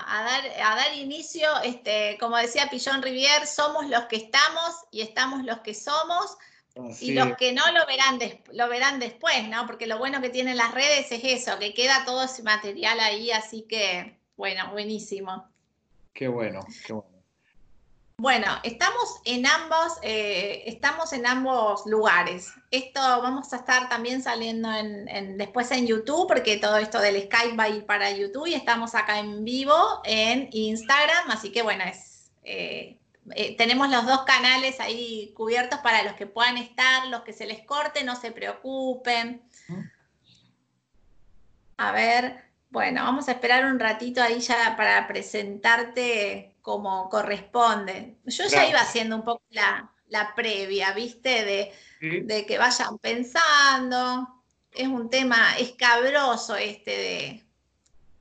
a dar, a dar inicio, este, como decía Pillón Rivier, somos los que estamos y estamos los que somos. y los que no lo verán, lo verán después, ¿no? Porque lo bueno que tienen las redes es eso, que queda todo ese material ahí, así que, bueno, buenísimo. Qué bueno, qué bueno. Bueno, estamos en ambos, eh, estamos en ambos lugares. Esto vamos a estar también saliendo en, después en YouTube, porque todo esto del Skype va a ir para YouTube y estamos acá en vivo en Instagram, así que bueno, es, eh, eh, tenemos los dos canales ahí cubiertos para los que puedan estar, los que se les corte, no se preocupen. A ver, bueno, vamos a esperar un ratito ahí ya para presentarte como corresponde. Yo ya iba haciendo un poco la, previa, ¿viste? De, que vayan pensando. Es un tema escabroso este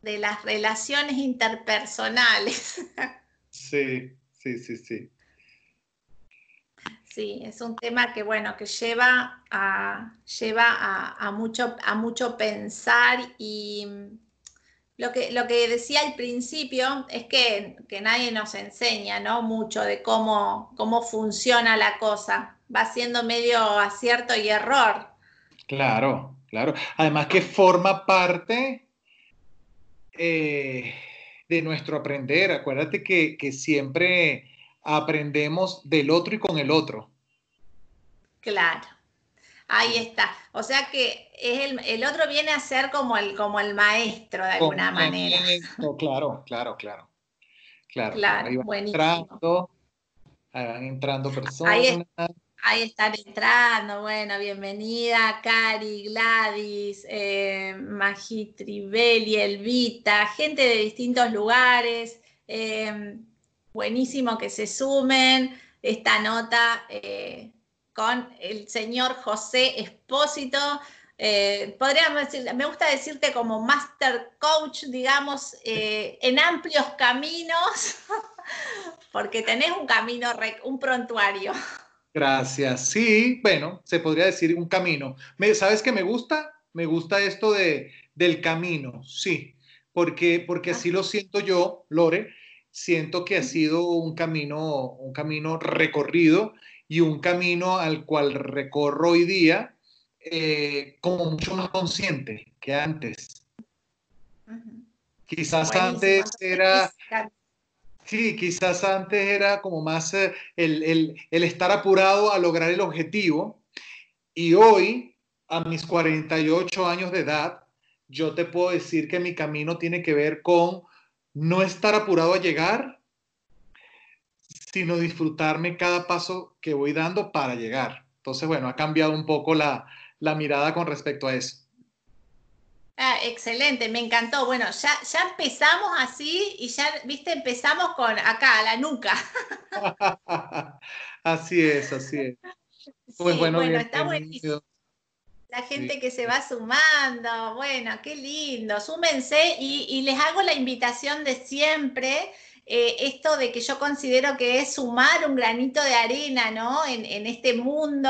de, las relaciones interpersonales. Sí, sí, sí, sí. Sí, es un tema que bueno, que lleva a, lleva a, mucho, a mucho pensar y, lo que, lo que decía al principio es que, nadie nos enseña ¿no? mucho de cómo, cómo funciona la cosa. Va siendo medio acierto y error. Claro, claro. Además que forma parte eh, de nuestro aprender. Acuérdate que, que siempre aprendemos del otro y con el otro. Claro. Ahí está. O sea que es el, otro viene a ser como el, como el maestro de alguna manera. Claro, claro, claro. Claro, claro ahí van entrando, ahí van entrando personas. Ahí, están entrando, bueno, bienvenida Cari, Gladys, eh, Trivelli, Elvita, gente de distintos lugares. Eh, buenísimo que se sumen. Esta nota eh, con el señor José Espósito. Eh, podríamos decir, me gusta decirte como master coach, digamos, eh, en amplios caminos, porque tenés un camino, un prontuario. Gracias. Sí, bueno, se podría decir un camino. ¿Sabes qué me gusta? Me gusta esto de, del camino, sí, porque, porque así lo siento yo, Lore. Siento que ha sido un camino, un camino recorrido y un camino al cual recorro hoy día eh, como mucho más consciente que antes. Quizás antes era... Sí, quizás antes era como más eh, el, estar apurado a lograr el objetivo. Y hoy, a mis 48 años de edad, yo te puedo decir que mi camino tiene que ver con no estar apurado a llegar, sino disfrutarme cada paso que voy dando para llegar. Entonces, bueno, ha cambiado un poco la, mirada con respecto a eso. Ah, excelente, me encantó. Bueno, ya, ya empezamos así y ya, viste, empezamos con acá, la nuca. así es, así es. Pues bueno, está buenísimo. La gente que se va sumando, bueno, qué lindo. Súmense y, y les hago la invitación de siempre eh, esto de que yo considero que es sumar un granito de arena, ¿no? En, este mundo,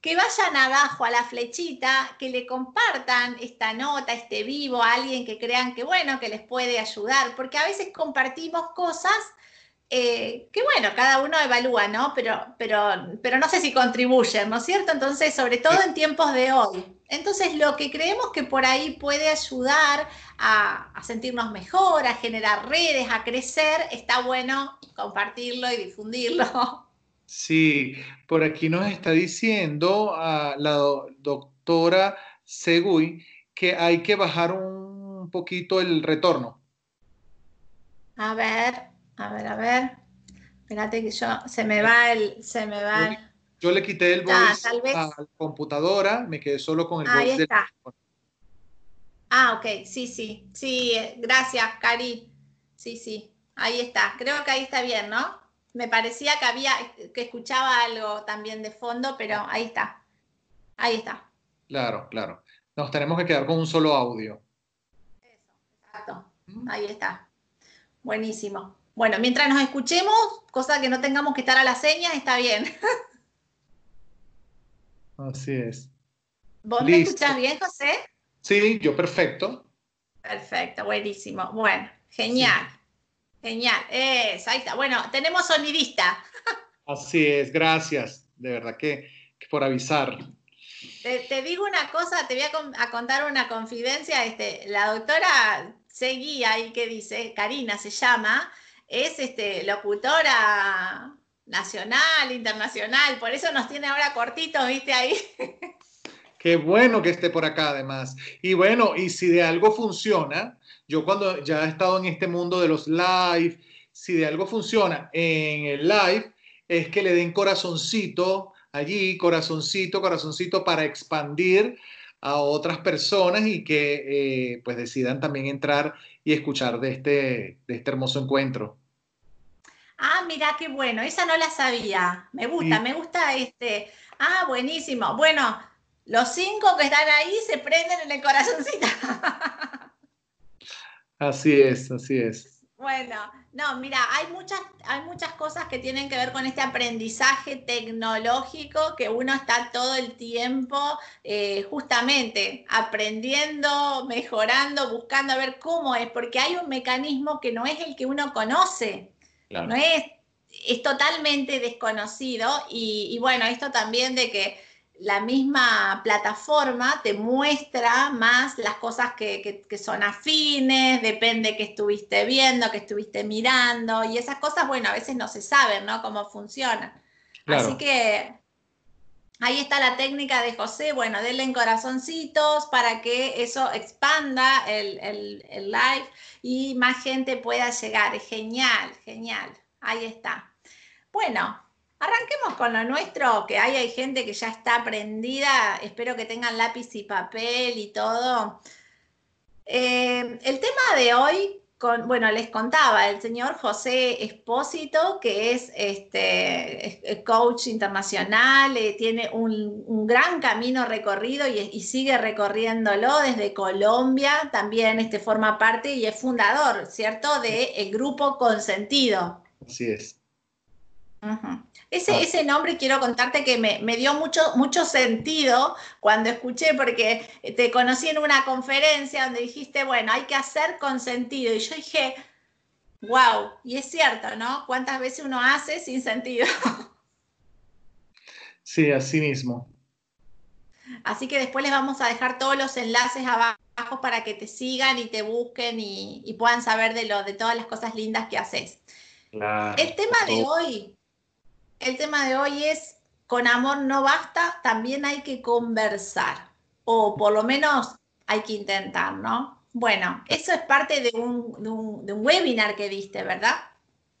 que vayan abajo a la flechita, que le compartan esta nota, este vivo a alguien que crean que, bueno, que les puede ayudar, porque a veces compartimos cosas eh, que bueno, cada uno evalúa, ¿no? Pero, pero, pero no sé si contribuyen, ¿no es cierto? Entonces, sobre todo en tiempos de hoy. Entonces, lo que creemos que por ahí puede ayudar a, sentirnos mejor, a generar redes, a crecer, está bueno compartirlo y difundirlo. Sí, por aquí nos está diciendo a la doctora Segui que hay que bajar un poquito el retorno. A ver, a ver, a ver. Espérate que yo, se me va el, se me va Yo le quité el ah, voice a la computadora, me quedé solo con el Ahí está. Ah, ok, sí, sí, sí, eh, gracias, Cari. Sí, sí, ahí está. Creo que ahí está bien, ¿no? Me parecía que había, que escuchaba algo también de fondo, pero ahí está. Ahí está. Claro, claro. Nos tenemos que quedar con un solo audio. Eso, exacto. Ahí está. Buenísimo. Bueno, mientras nos escuchemos, cosa que no tengamos que estar a las señas, está bien. Así es. ¿Vos me escuchás bien, José? Sí, yo perfecto. Perfecto, buenísimo. Bueno, Genial. Genial. ahí está. Bueno, tenemos sonidista. Así es, gracias. De verdad que, por avisar. Te, digo una cosa, te voy a, contar una confidencia. Este, la doctora seguía ahí que dice, Karina se llama, es este, locutora nacional, internacional, por eso nos tiene ahora cortitos, viste ahí. Qué bueno que esté por acá además. Y bueno, y si de algo funciona, yo cuando ya he estado en este mundo de los live, si de algo funciona en el live, es que le den corazoncito allí, corazoncito, corazoncito para expandir a otras personas y que eh, pues decidan también entrar y escuchar de este, de este hermoso encuentro. Ah, mira qué bueno, esa no la sabía. Me gusta, me gusta este. Ah, buenísimo. Bueno, los cinco que están ahí se prenden en el corazoncito. Así es, así es. Bueno, no, mira, hay muchas, hay muchas cosas que tienen que ver con este aprendizaje tecnológico que uno está todo el tiempo eh, justamente aprendiendo, mejorando, buscando a ver cómo es, porque hay un mecanismo que no es el que uno conoce, no es, es totalmente desconocido y bueno, esto también de que la misma plataforma te muestra más las cosas que, son afines, depende que estuviste viendo, que estuviste mirando, y esas cosas, bueno, a veces no se saben, ¿no? Cómo funcionan. Así que ahí está la técnica de José, bueno, denle en corazoncitos para que eso expanda el, el live y más gente pueda llegar. Genial, genial. Ahí está. Bueno, Arranquemos con lo nuestro, que hay, hay gente que ya está aprendida, espero que tengan lápiz y papel y todo. Eh, el tema de hoy, con, bueno, les contaba el señor José Espósito, que es este, coach internacional, eh, tiene un, gran camino recorrido y, sigue recorriéndolo desde Colombia, también este, forma parte y es fundador, ¿cierto?, del el grupo Consentido. Así es. Ese, ah. ese nombre quiero contarte que me, dio mucho, mucho sentido cuando escuché, porque te conocí en una conferencia donde dijiste, bueno, hay que hacer con sentido. Y yo dije, wow, y es cierto, ¿no? ¿Cuántas veces uno hace sin sentido? Sí, así mismo. Así que después les vamos a dejar todos los enlaces abajo para que te sigan y te busquen y, puedan saber de, lo, de todas las cosas lindas que haces. el tema de hoy el tema de hoy es, con amor no basta, también hay que conversar, o por lo menos hay que intentar, ¿no? Bueno, eso es parte de un, webinar que diste, ¿verdad?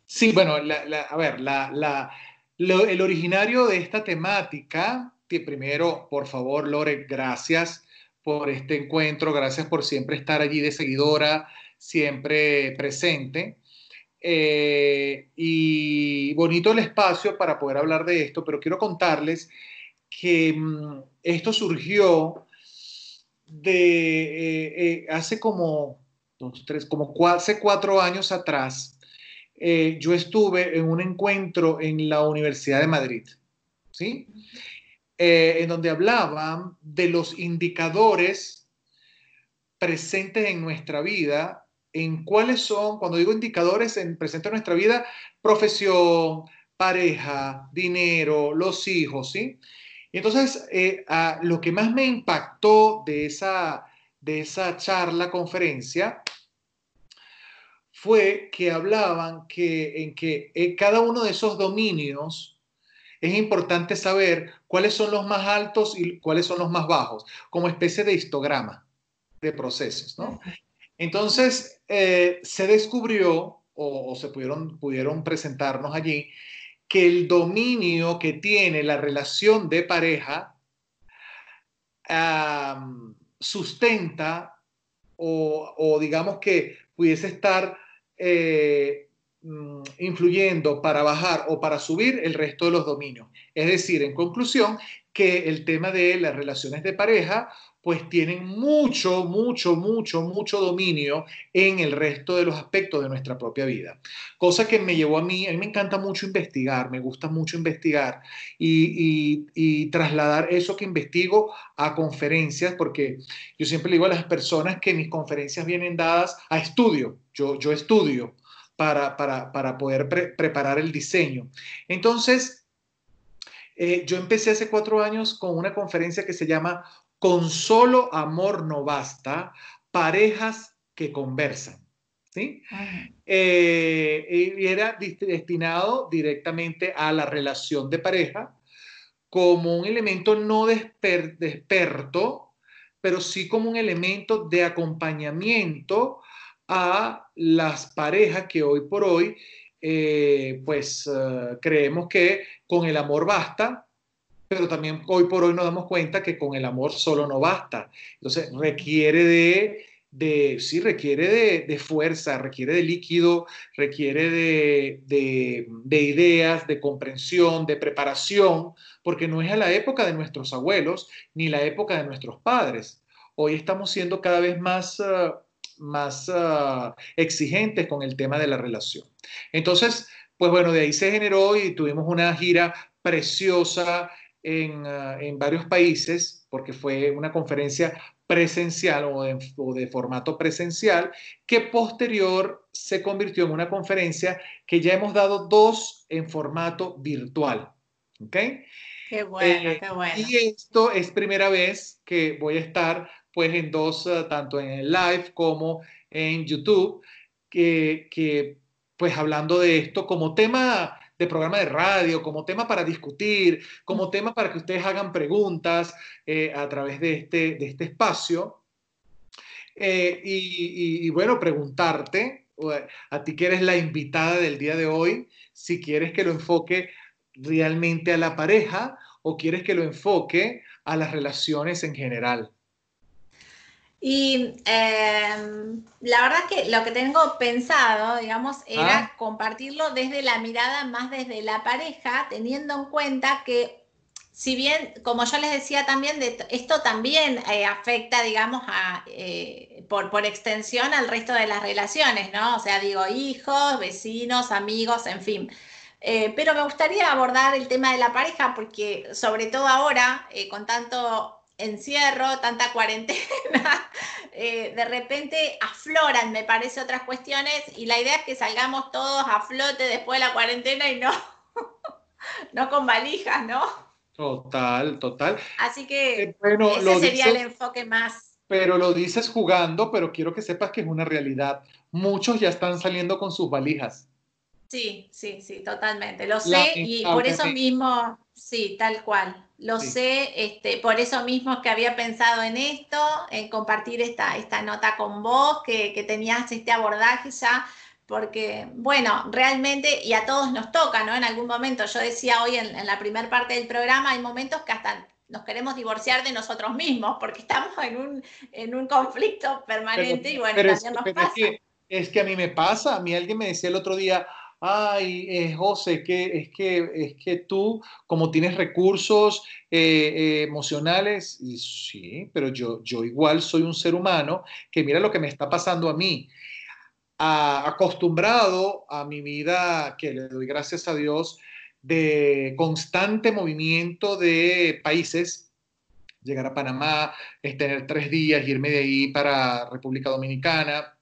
Sí, bueno, a ver, el originario de esta temática, que primero, por favor, Lore, gracias por este encuentro, gracias por siempre estar allí de seguidora, siempre presente. Eh, y bonito el espacio para poder hablar de esto, pero quiero contarles que mm, esto surgió de eh, eh, hace como dos, tres, como hace cuatro años atrás. yo estuve en un encuentro en la Universidad de Madrid, ¿sí? en donde hablaban de los indicadores presentes en nuestra vida en cuáles son, cuando digo indicadores en presente en nuestra vida, profesión, pareja, dinero, los hijos, ¿sí? Entonces, eh, lo que más me impactó de esa, de esa charla, conferencia, fue que hablaban que en que en cada uno de esos dominios es importante saber cuáles son los más altos y cuáles son los más bajos, como especie de histograma de procesos, ¿no? Entonces, eh, se descubrió, o, se pudieron, pudieron presentarnos allí, que el dominio que tiene la relación de pareja sustenta o, digamos que pudiese estar eh, mm, influyendo para bajar o para subir el resto de los dominios. Es decir, en conclusión, que el tema de las relaciones de pareja pues tienen mucho, mucho, mucho, mucho dominio en el resto de los aspectos de nuestra propia vida. Cosa que me llevó a mí, a mí me encanta mucho investigar, me gusta mucho investigar y, trasladar eso que investigo a conferencias, porque yo siempre le digo a las personas que mis conferencias vienen dadas a estudio, yo, yo estudio para, poder preparar el diseño. Entonces, eh, yo empecé hace cuatro años con una conferencia que se llama con solo amor no basta, parejas que conversan. ¿sí? Eh, y era destinado directamente a la relación de pareja como un elemento no desperto, pero sí como un elemento de acompañamiento a las parejas que hoy por hoy, eh, pues eh, creemos que con el amor basta, pero también hoy por hoy nos damos cuenta que con el amor solo no basta. Entonces requiere de, de sí, requiere de, de, fuerza, requiere de líquido, requiere de, de, ideas, de comprensión, de preparación, porque no es a la época de nuestros abuelos ni la época de nuestros padres. Hoy estamos siendo cada vez más... Ah, más ah, exigentes con el tema de la relación. Entonces, pues bueno, de ahí se generó y tuvimos una gira preciosa Ah, en, varios países, porque fue una conferencia presencial o de, formato presencial, que posterior se convirtió en una conferencia que ya hemos dado dos en formato virtual. ¿Ok? Qué bueno, eh, qué bueno. Y esto es primera vez que voy a estar pues en dos, ah, tanto en el live como en YouTube, que, que pues hablando de esto como tema de programa de radio, como tema para discutir, como tema para que ustedes hagan preguntas eh, a través de este, de este espacio. Eh, y, bueno, preguntarte, a ti que eres la invitada del día de hoy, si quieres que lo enfoque realmente a la pareja o quieres que lo enfoque a las relaciones en general. Y em, la verdad que lo que tengo pensado, digamos, era ah. compartirlo desde la mirada más desde la pareja, teniendo en cuenta que, si bien, como yo les decía también, de, esto también eh, afecta, digamos, a, eh, por, por extensión al resto de las relaciones, ¿no? O sea, digo, hijos, vecinos, amigos, en fin. Eh, pero me gustaría abordar el tema de la pareja porque sobre todo ahora, con tanto encierro, tanta cuarentena, eh, de repente afloran, me parece, otras cuestiones y la idea es que salgamos todos a flote después de la cuarentena y no, no con valijas, ¿no? Total, total. Así que eh, ese sería el enfoque más. Pero lo dices jugando, pero quiero que sepas que es una realidad. Muchos ya están saliendo con sus valijas. Sí, sí, sí, totalmente. Lo sé y por eso mismo, sí, tal cual. Lo sé, este, por eso mismo que había pensado en esto, en compartir esta, esta nota con vos, que, que tenías este abordaje ya, porque, bueno, realmente, y a todos nos toca, ¿no? En algún momento, yo decía hoy en, la primera parte del programa, hay momentos que hasta nos queremos divorciar de nosotros mismos, porque estamos en un, en un conflicto permanente y bueno, también nos pasa. es que a mí me pasa, a mí alguien me decía el otro día, ay, eh, José, que, es, que, es que tú, como tienes recursos eh, eh, emocionales, y sí, pero yo, yo igual soy un ser humano que mira lo que me está pasando a mí. acostumbrado a mi vida, que le doy gracias a Dios, de constante movimiento de países, llegar a Panamá, tener tres días, irme de ahí para República Dominicana,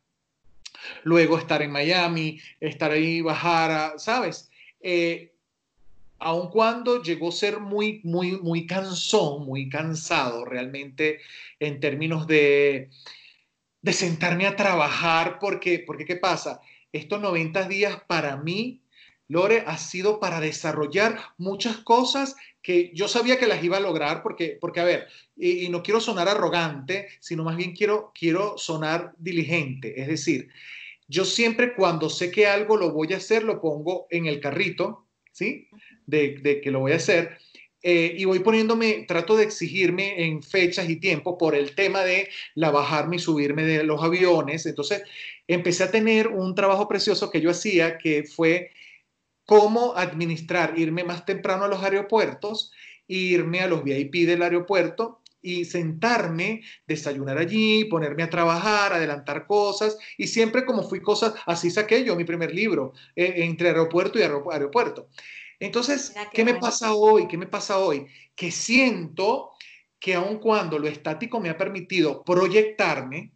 luego estar en Miami, estar ahí, bajar, ¿sabes? Eh, aun cuando llegó a ser muy, muy, muy cansón, muy cansado realmente en términos de, de sentarme a trabajar, porque, porque ¿qué pasa? Estos 90 días para mí, Lore, ha sido para desarrollar muchas cosas que yo sabía que las iba a lograr, porque, porque a ver, y, no quiero sonar arrogante, sino más bien quiero, quiero sonar diligente, es decir, yo siempre cuando sé que algo lo voy a hacer, lo pongo en el carrito, ¿sí? De, que lo voy a hacer. Eh, y voy poniéndome, trato de exigirme en fechas y tiempo por el tema de la bajarme y subirme de los aviones. Entonces, empecé a tener un trabajo precioso que yo hacía, que fue cómo administrar, irme más temprano a los aeropuertos, irme a los VIP del aeropuerto y sentarme, desayunar allí, ponerme a trabajar, adelantar cosas y siempre como fui cosas, así saqué yo mi primer libro eh, entre aeropuerto y aeropuerto. Entonces, ¿qué me pasa hoy? ¿Qué me pasa hoy? Que siento que aun cuando lo estático me ha permitido proyectarme,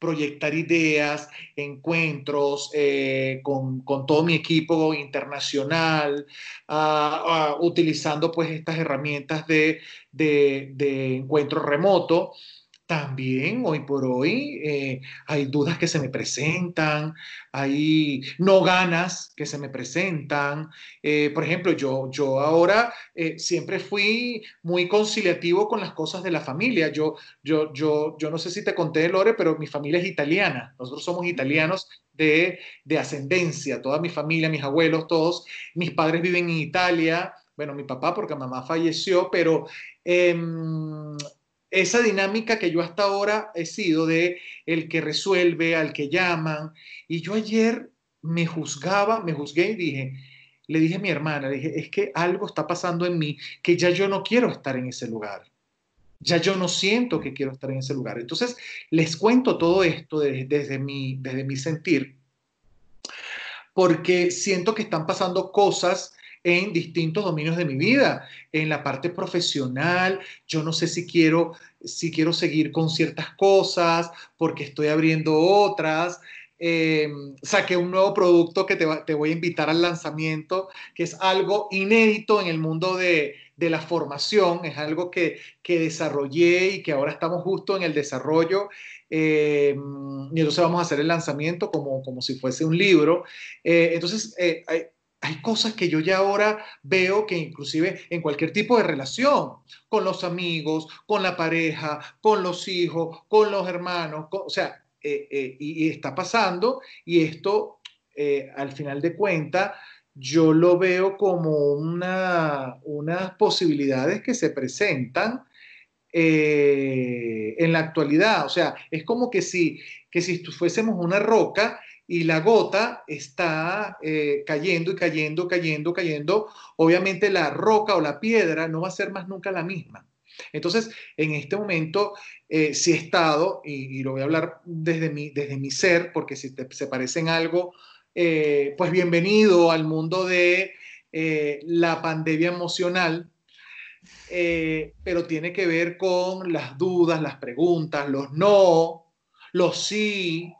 proyectar ideas, encuentros eh, con, todo mi equipo internacional, ah, ah, utilizando pues estas herramientas de, de encuentro remoto también hoy por hoy eh, hay dudas que se me presentan, hay no ganas que se me presentan. Eh, por ejemplo, yo, yo ahora eh, siempre fui muy conciliativo con las cosas de la familia. Yo, yo, yo, yo no sé si te conté, Lore, pero mi familia es italiana. Nosotros somos italianos de, de ascendencia, toda mi familia, mis abuelos, todos. Mis padres viven en Italia. Bueno, mi papá porque mamá falleció, pero... Esa dinámica que yo hasta ahora he sido de el que resuelve, al que llaman. Y yo ayer me juzgaba, me juzgué y dije, le dije a mi hermana, dije, es que algo está pasando en mí que ya yo no quiero estar en ese lugar. Ya yo no siento que quiero estar en ese lugar. Entonces, les cuento todo esto desde, desde, mi, desde mi sentir, porque siento que están pasando cosas en distintos dominios de mi vida, en la parte profesional, yo no sé si quiero, si quiero seguir con ciertas cosas porque estoy abriendo otras. Eh, saqué un nuevo producto que te, te, voy a invitar al lanzamiento, que es algo inédito en el mundo de, de la formación, es algo que, que, desarrollé y que ahora estamos justo en el desarrollo. Eh, y entonces vamos a hacer el lanzamiento como, como si fuese un libro. Eh, entonces, hay cosas que yo ya ahora veo que inclusive en cualquier tipo de relación, con los amigos, con la pareja, con los hijos, con los hermanos, o sea, eh, eh, y, está pasando y esto eh, al final de cuentas yo lo veo como una, unas posibilidades que se presentan en la actualidad. O sea, es como que si, que si fuésemos una roca y la gota está eh, cayendo y cayendo, cayendo, cayendo, obviamente la roca o la piedra no va a ser más nunca la misma. Entonces, en este momento, eh, si he estado, y, lo voy a hablar desde mi, desde mi ser, porque si se parece en algo, eh, pues bienvenido al mundo de la pandemia emocional, pero tiene que ver con las dudas, las preguntas, los no, los sí,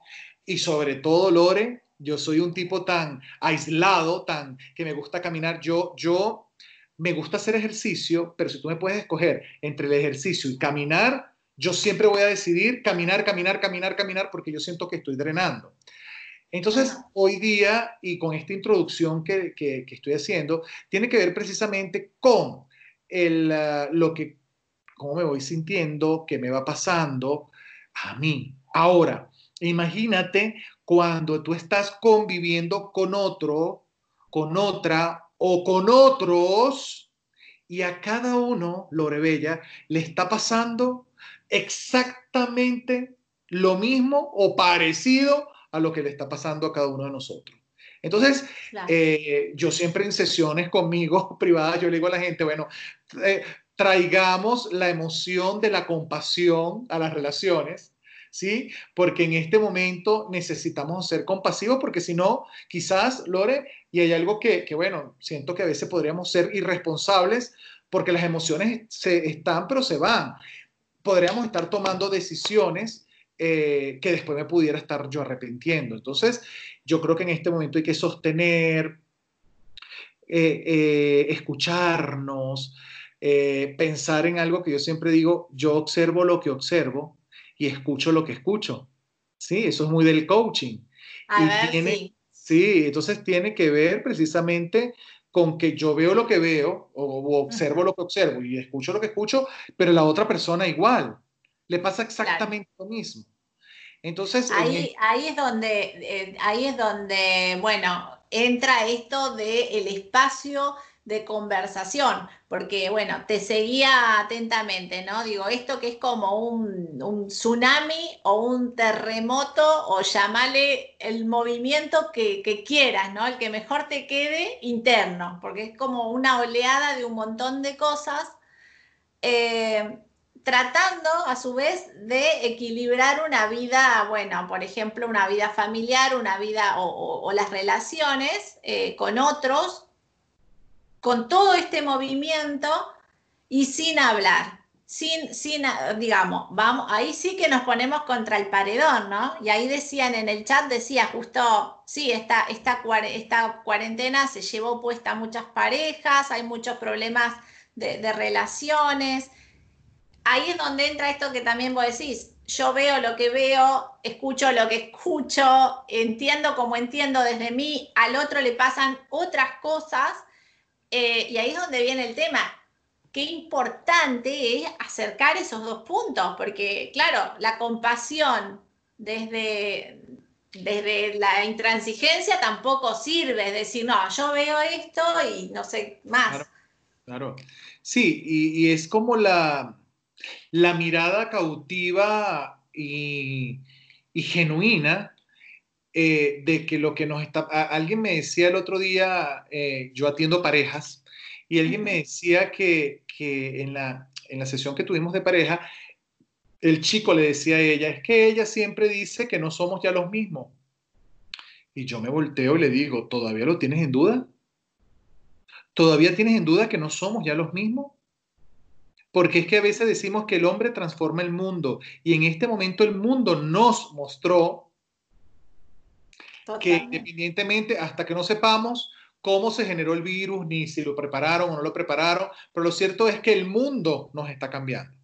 y sobre todo, Lore, yo soy un tipo tan aislado, tan que me gusta caminar. Yo, yo me gusta hacer ejercicio, pero si tú me puedes escoger entre el ejercicio y caminar, yo siempre voy a decidir caminar, caminar, caminar, caminar, porque yo siento que estoy drenando. Entonces, hoy día, y con esta introducción que, que, estoy haciendo, tiene que ver precisamente con el, ah, lo que, cómo me voy sintiendo, qué me va pasando a mí. Ahora, Imagínate cuando tú estás conviviendo con otro, con otra o con otros y a cada uno, Lorebella, le está pasando exactamente lo mismo o parecido a lo que le está pasando a cada uno de nosotros. Entonces, eh, yo siempre en sesiones conmigo privadas, yo le digo a la gente, bueno, eh, traigamos la emoción de la compasión a las relaciones ¿sí? Porque en este momento necesitamos ser compasivos porque si no, quizás, Lore, y hay algo que, bueno, siento que a veces podríamos ser irresponsables porque las emociones se están, pero se van. Podríamos estar tomando decisiones eh, que después me pudiera estar yo arrepintiendo. Entonces, yo creo que en este momento hay que sostener, eh, eh, escucharnos, pensar en algo que yo siempre digo, yo observo lo que observo, y escucho lo que escucho. Sí, eso es muy del coaching. y tiene, sí. entonces tiene que ver precisamente con que yo veo lo que veo o, observo lo que observo y escucho lo que escucho, pero la otra persona igual. Le pasa exactamente lo mismo. Entonces, ahí, ahí es donde, eh, ahí es donde, bueno, entra esto del el espacio de conversación, porque bueno, te seguía atentamente, ¿no? Digo, esto que es como un, tsunami o un terremoto o llamale el movimiento que, quieras, ¿no? El que mejor te quede interno, porque es como una oleada de un montón de cosas. Eh, tratando a su vez de equilibrar una vida, bueno, por ejemplo, una vida familiar, una vida o, las relaciones eh, con otros, con todo este movimiento y sin hablar, sin, sin, digamos, vamos, ahí sí que nos ponemos contra el paredón, ¿no? Y ahí decían en el chat, decía justo, sí, esta, esta, esta cuarentena se llevó puesta a muchas parejas, hay muchos problemas de, de relaciones ahí es donde entra esto que también vos decís, yo veo lo que veo, escucho lo que escucho, entiendo como entiendo desde mí, al otro le pasan otras cosas, eh, y ahí es donde viene el tema. Qué importante es acercar esos dos puntos, porque claro, la compasión desde, desde la intransigencia tampoco sirve, es decir, no, yo veo esto y no sé más. Claro, sí, y es como la, la mirada cautiva y, genuina eh, de que lo que nos está... alguien me decía el otro día, eh, yo atiendo parejas, y alguien me decía que, en, la, en la sesión que tuvimos de pareja, el chico le decía a ella, es que ella siempre dice que no somos ya los mismos. Y yo me volteo y le digo, ¿todavía lo tienes en duda? ¿Todavía tienes en duda que no somos ya los mismos? Porque es que a veces decimos que el hombre transforma el mundo y en este momento el mundo nos mostró que independientemente, hasta que no sepamos cómo se generó el virus, ni si lo prepararon o no lo prepararon, pero lo cierto es que el mundo nos está cambiando.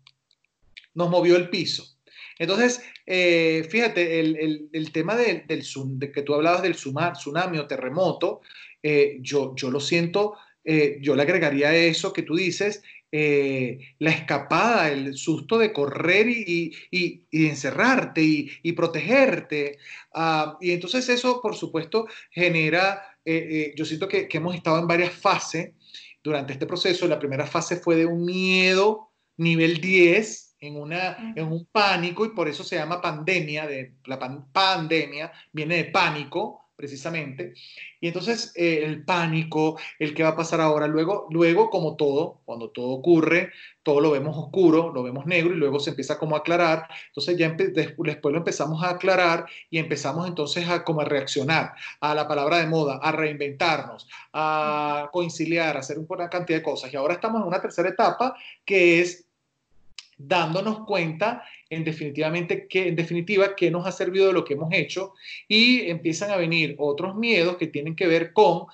Nos movió el piso. Entonces, eh, fíjate, el, tema del, de que tú hablabas del tsunami o terremoto, eh, yo, yo lo siento, eh, yo le agregaría eso que tú dices, eh, la escapada, el susto de correr y, encerrarte y, protegerte. Ah, y entonces eso, por supuesto, genera, eh, eh, yo siento que, hemos estado en varias fases durante este proceso. La primera fase fue de un miedo nivel 10, en, una, en un pánico, y por eso se llama pandemia, de, la pandemia viene de pánico, precisamente. Y entonces eh, el pánico, el que va a pasar ahora, luego, luego como todo, cuando todo ocurre, todo lo vemos oscuro, lo vemos negro y luego se empieza como a aclarar. Entonces ya después lo empezamos a aclarar y empezamos entonces a como reaccionar a la palabra de moda, a reinventarnos, a conciliar, a hacer una cantidad de cosas. Y ahora estamos en una tercera etapa que es dándonos cuenta en definitivamente que en definitiva qué nos ha servido de lo que hemos hecho y empiezan a venir otros miedos que tienen que ver con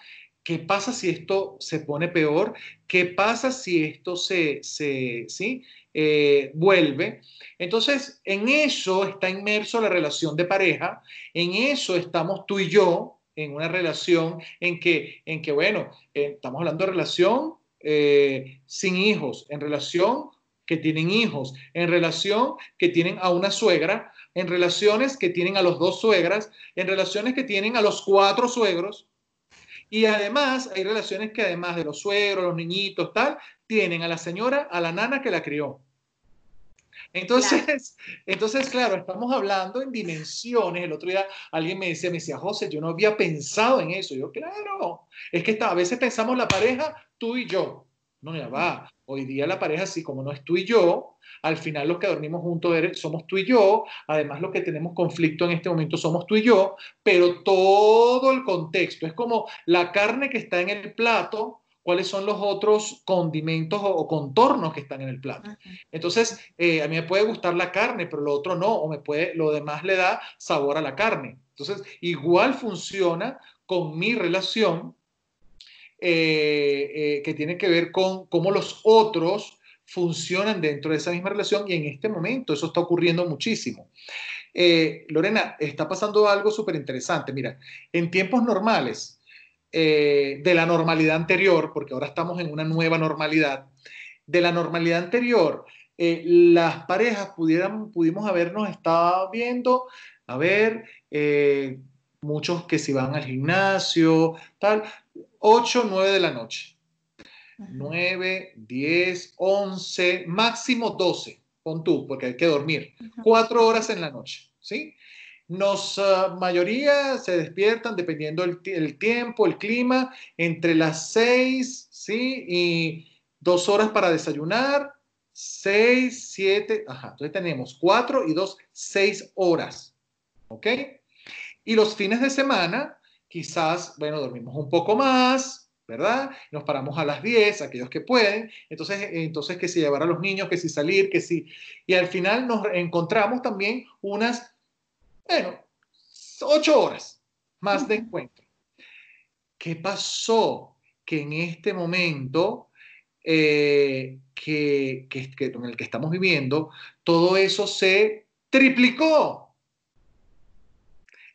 qué pasa si esto se pone peor, qué pasa si esto se, se ¿sí? Eh, vuelve. Entonces, en eso está inmerso la relación de pareja, en eso estamos tú y yo, en una relación en que, en que bueno, eh, estamos hablando de relación eh, sin hijos, en relación que tienen hijos, en relación que tienen a una suegra, en relaciones que tienen a los dos suegras, en relaciones que tienen a los cuatro suegros. Y además hay relaciones que además de los suegros, los niñitos, tal, tienen a la señora, a la nana que la crió. Entonces, claro. entonces, claro, estamos hablando en dimensiones. El otro día alguien me decía, me decía, José, yo no había pensado en eso. Yo, claro, es que a veces pensamos la pareja, tú y yo. No, ya va. Hoy día la pareja, así como no es tú y yo, al final los que dormimos juntos somos tú y yo, además los que tenemos conflicto en este momento somos tú y yo, pero todo el contexto es como la carne que está en el plato, cuáles son los otros condimentos o, contornos que están en el plato. Entonces, eh, a mí me puede gustar la carne, pero lo otro no, o me puede, lo demás le da sabor a la carne. Entonces, igual funciona con mi relación eh, eh, que tiene que ver con cómo los otros funcionan dentro de esa misma relación y en este momento eso está ocurriendo muchísimo. Eh, Lorena, está pasando algo súper interesante. Mira, en tiempos normales, de la normalidad anterior, porque ahora estamos en una nueva normalidad, de la normalidad anterior, las parejas pudieran, pudimos habernos estado viendo, a ver, muchos que se van al gimnasio, tal, 8, 9 de la noche. 9, 10, 11, máximo 12, pon tú, porque hay que dormir. 4 horas en la noche, ¿sí? Nos, uh, mayoría se despiertan dependiendo del tiempo, el clima, entre las 6, ¿sí? Y 2 horas para desayunar, 6, 7, ajá, entonces tenemos 4 y 2, 6 horas. ¿Ok? Y los fines de semana, quizás, bueno, dormimos un poco más, ¿verdad? Nos paramos a las 10, aquellos que pueden. Entonces, entonces que si llevar a los niños, que si salir, que si... Y al final nos encontramos también unas, bueno, 8 horas más de encuentro. ¿Qué pasó? Que en este momento eh, que, que, en el que estamos viviendo, todo eso se triplicó.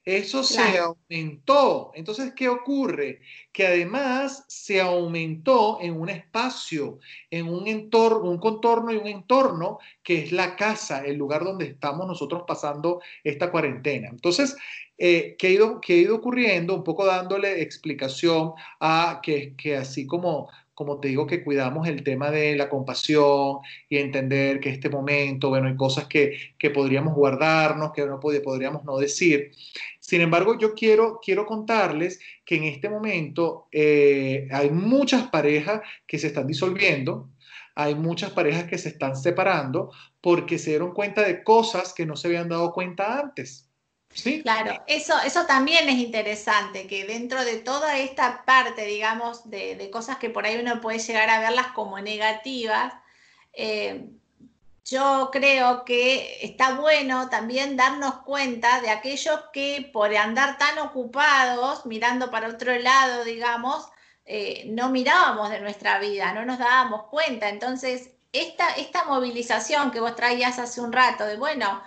Eso se aumentó. Entonces, ¿qué ocurre? Que además se aumentó en un espacio, en un entorno, un contorno y un entorno que es la casa, el lugar donde estamos nosotros pasando esta cuarentena. Entonces, eh, ¿qué, ha ido, ha ido ocurriendo? Un poco dándole explicación a que, que así como como te digo, que cuidamos el tema de la compasión y entender que este momento, bueno, hay cosas que, podríamos guardarnos, que no podríamos no decir. Sin embargo, yo quiero, quiero contarles que en este momento eh, hay muchas parejas que se están disolviendo, hay muchas parejas que se están separando porque se dieron cuenta de cosas que no se habían dado cuenta antes. Claro, eso, eso también es interesante, que dentro de toda esta parte, digamos, de, cosas que por ahí uno puede llegar a verlas como negativas, eh, yo creo que está bueno también darnos cuenta de aquellos que por andar tan ocupados, mirando para otro lado, digamos, eh, no mirábamos de nuestra vida, no nos dábamos cuenta. Entonces, esta, esta movilización que vos traías hace un rato de, bueno,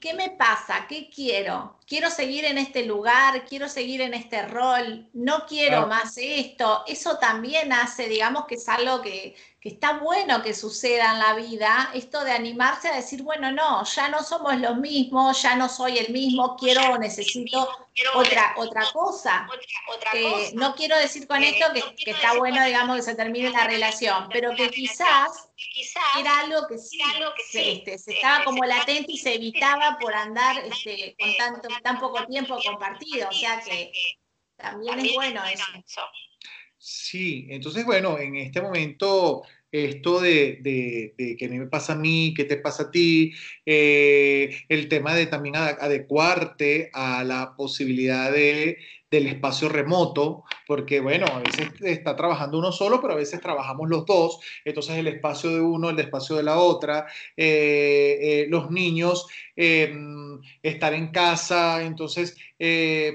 ¿qué me pasa? ¿Qué quiero? Quiero seguir en este lugar, quiero seguir en este rol, no quiero más esto. Eso también hace, digamos, que es algo que, está bueno que suceda en la vida, esto de animarse a decir, bueno, no, ya no somos los mismos, ya no soy el mismo, quiero o necesito otra, otra cosa. Eh, no quiero decir con esto que, está bueno, digamos, que se termine la relación, pero que quizás era algo que sí, se, este, se estaba como latente y se evitaba por andar este, con tanto, tan poco tiempo compartido, o sea que también es bueno eso. Sí, entonces bueno, en este momento esto de, de, que me pasa a mí, qué te pasa a ti, eh, el tema de también adecuarte a la posibilidad de, del espacio remoto, porque bueno, a veces está trabajando uno solo, pero a veces trabajamos los dos, entonces el espacio de uno, el espacio de la otra, eh, eh, los niños, em, estar en casa, entonces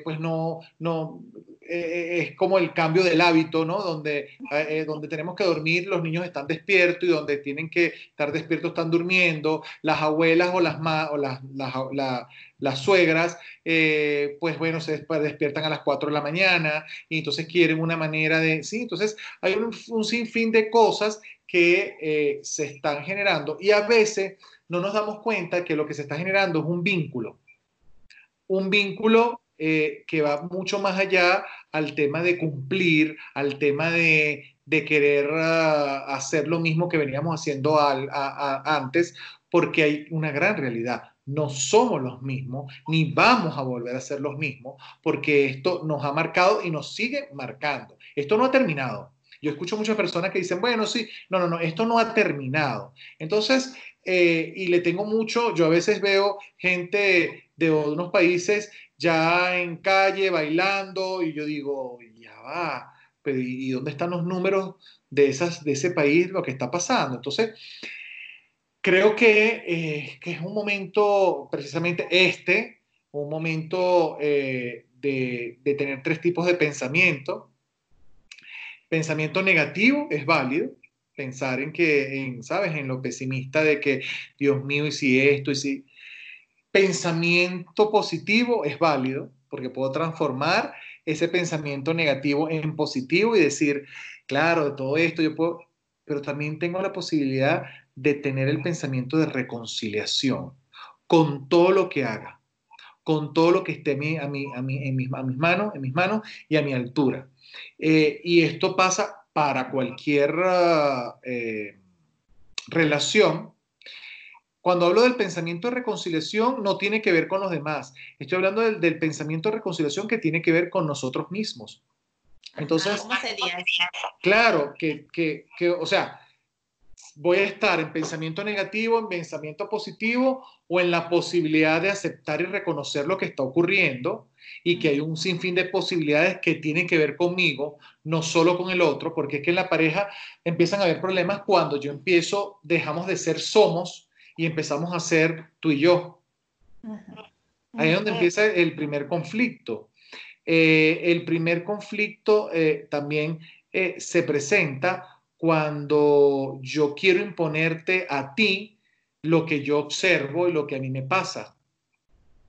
pues no, no, eh, es como el cambio del hábito, ¿no? Donde, eh, donde tenemos que dormir, los niños están despiertos y donde tienen que estar despiertos están durmiendo, las abuelas o las, o las, las, suegras, eh, pues bueno, se despiertan a las 4 de la mañana y entonces quieren una manera de, sí, entonces hay un, un sinfín de cosas que se están generando y a veces no nos damos cuenta que lo que se está generando es un vínculo, un vínculo que va mucho más allá al tema de cumplir, al tema de, querer ah, hacer lo mismo que veníamos haciendo antes, porque hay una gran realidad. No somos los mismos, ni vamos a volver a ser los mismos, porque esto nos ha marcado y nos sigue marcando. Esto no ha terminado. Yo escucho muchas personas que dicen, bueno, sí, no, no, no, esto no ha terminado. Entonces, eh, y le tengo mucho, yo a veces veo gente de unos países ya en calle, bailando, y yo digo, ya va, pero ¿y dónde están los números de, esas, de ese país, lo que está pasando? Entonces, creo que, eh, que es un momento, precisamente este, un momento eh, de, de, tener tres tipos de pensamiento. Pensamiento negativo es válido, pensar en que, en, ¿sabes? En lo pesimista de que, Dios mío, y si esto, y si pensamiento positivo es válido porque puedo transformar ese pensamiento negativo en positivo y decir, claro, de todo esto yo puedo, pero también tengo la posibilidad de tener el pensamiento de reconciliación con todo lo que haga, con todo lo que esté a, mí, a, mí, en, mis, manos, en mis manos y a mi altura. Eh, y esto pasa para cualquier eh, relación cuando hablo del pensamiento de reconciliación, no tiene que ver con los demás. Estoy hablando del, pensamiento de reconciliación que tiene que ver con nosotros mismos. Entonces, ¿cómo sería Claro, que, que, que, o sea, voy a estar en pensamiento negativo, en pensamiento positivo o en la posibilidad de aceptar y reconocer lo que está ocurriendo y que hay un sinfín de posibilidades que tienen que ver conmigo, no solo con el otro, porque es que en la pareja empiezan a haber problemas cuando yo empiezo, dejamos de ser somos y empezamos a ser tú y yo. Ahí es donde empieza el primer conflicto. Eh, el primer conflicto eh, también eh, se presenta cuando yo quiero imponerte a ti lo que yo observo y lo que a mí me pasa.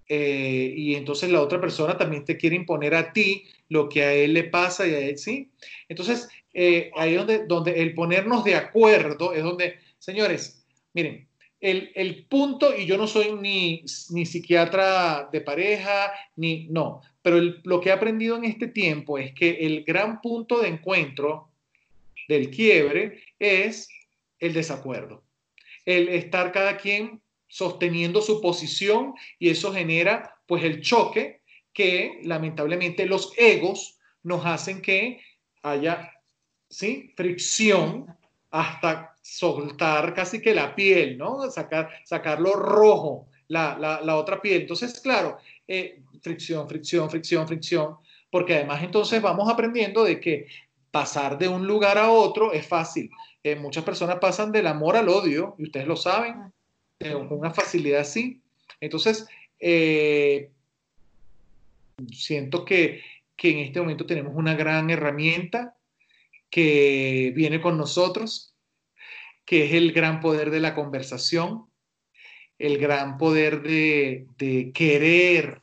Eh, y entonces la otra persona también te quiere imponer a ti lo que a él le pasa y a él sí. Entonces, eh, ahí donde, donde el ponernos de acuerdo es donde, señores, miren, el, el, punto, y yo no soy ni, ni psiquiatra de pareja, ni no, pero lo que he aprendido en este tiempo es que el gran punto de encuentro del quiebre es el desacuerdo, el estar cada quien sosteniendo su posición y eso genera pues el choque que lamentablemente los egos nos hacen que haya ¿sí? fricción hasta soltar casi que la piel, ¿no? Sacar, sacarlo rojo, la, la, otra piel. Entonces, claro, eh, fricción, fricción, fricción, fricción, porque además entonces vamos aprendiendo de que pasar de un lugar a otro es fácil. Eh, muchas personas pasan del amor al odio, y ustedes lo saben, con una facilidad así. Entonces, eh, siento que, que en este momento tenemos una gran herramienta que viene con nosotros, que es el gran poder de la conversación, el gran poder de, de querer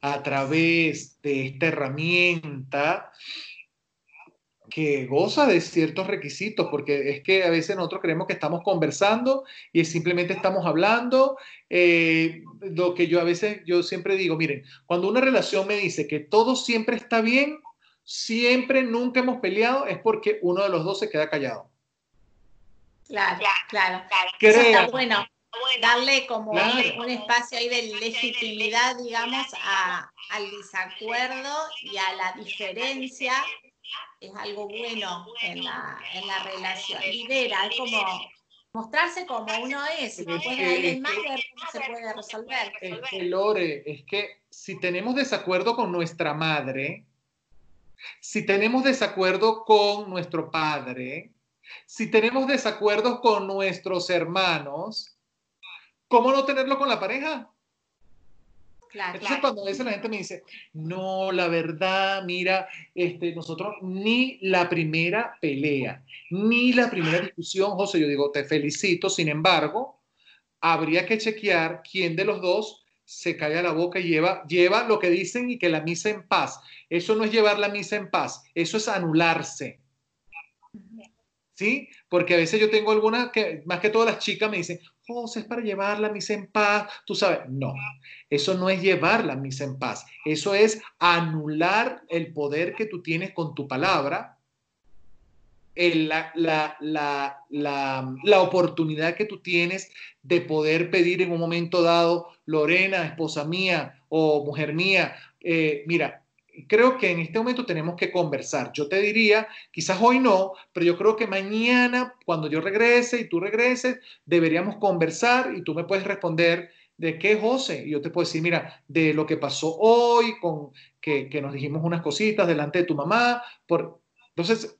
a través de esta herramienta que goza de ciertos requisitos, porque es que a veces nosotros creemos que estamos conversando y simplemente estamos hablando. Eh, lo que yo a veces, yo siempre digo, miren, cuando una relación me dice que todo siempre está bien, siempre, nunca hemos peleado, es porque uno de los dos se queda callado. Claro, claro. Eso está bueno. Darle como un, espacio ahí de legitimidad, digamos, al desacuerdo y a la diferencia es algo bueno en la, en la relación. Lidera, es como mostrarse como uno es, y después de alguien más se puede resolver. Es que, Lore, es que si tenemos desacuerdo con nuestra madre, si tenemos desacuerdo con nuestro padre, si tenemos desacuerdos con nuestros hermanos, ¿cómo no tenerlo con la pareja? Entonces cuando a veces la gente me dice, no, la verdad, mira, este, nosotros ni la primera pelea, ni la primera discusión, José, yo digo, te felicito, sin embargo, habría que chequear quién de los dos se calla la boca y lleva, lleva lo que dicen y que la misa en paz. Eso no es llevar la misa en paz, eso es anularse. ¿Sí? Porque a veces yo tengo algunas que, más que todas las chicas me dicen, Es para llevar la misa en paz. Tú sabes, no, eso no es llevar la misa en paz. Eso es anular el poder que tú tienes con tu palabra, la, la, la, oportunidad que tú tienes de poder pedir en un momento dado, Lorena, esposa mía o mujer mía, eh, mira, creo que en este momento tenemos que conversar. Yo te diría, quizás hoy no, pero yo creo que mañana, cuando yo regrese y tú regreses, deberíamos conversar y tú me puedes responder de qué, José. Y yo te puedo decir, mira, de lo que pasó hoy, con que, nos dijimos unas cositas delante de tu mamá. Por... Entonces,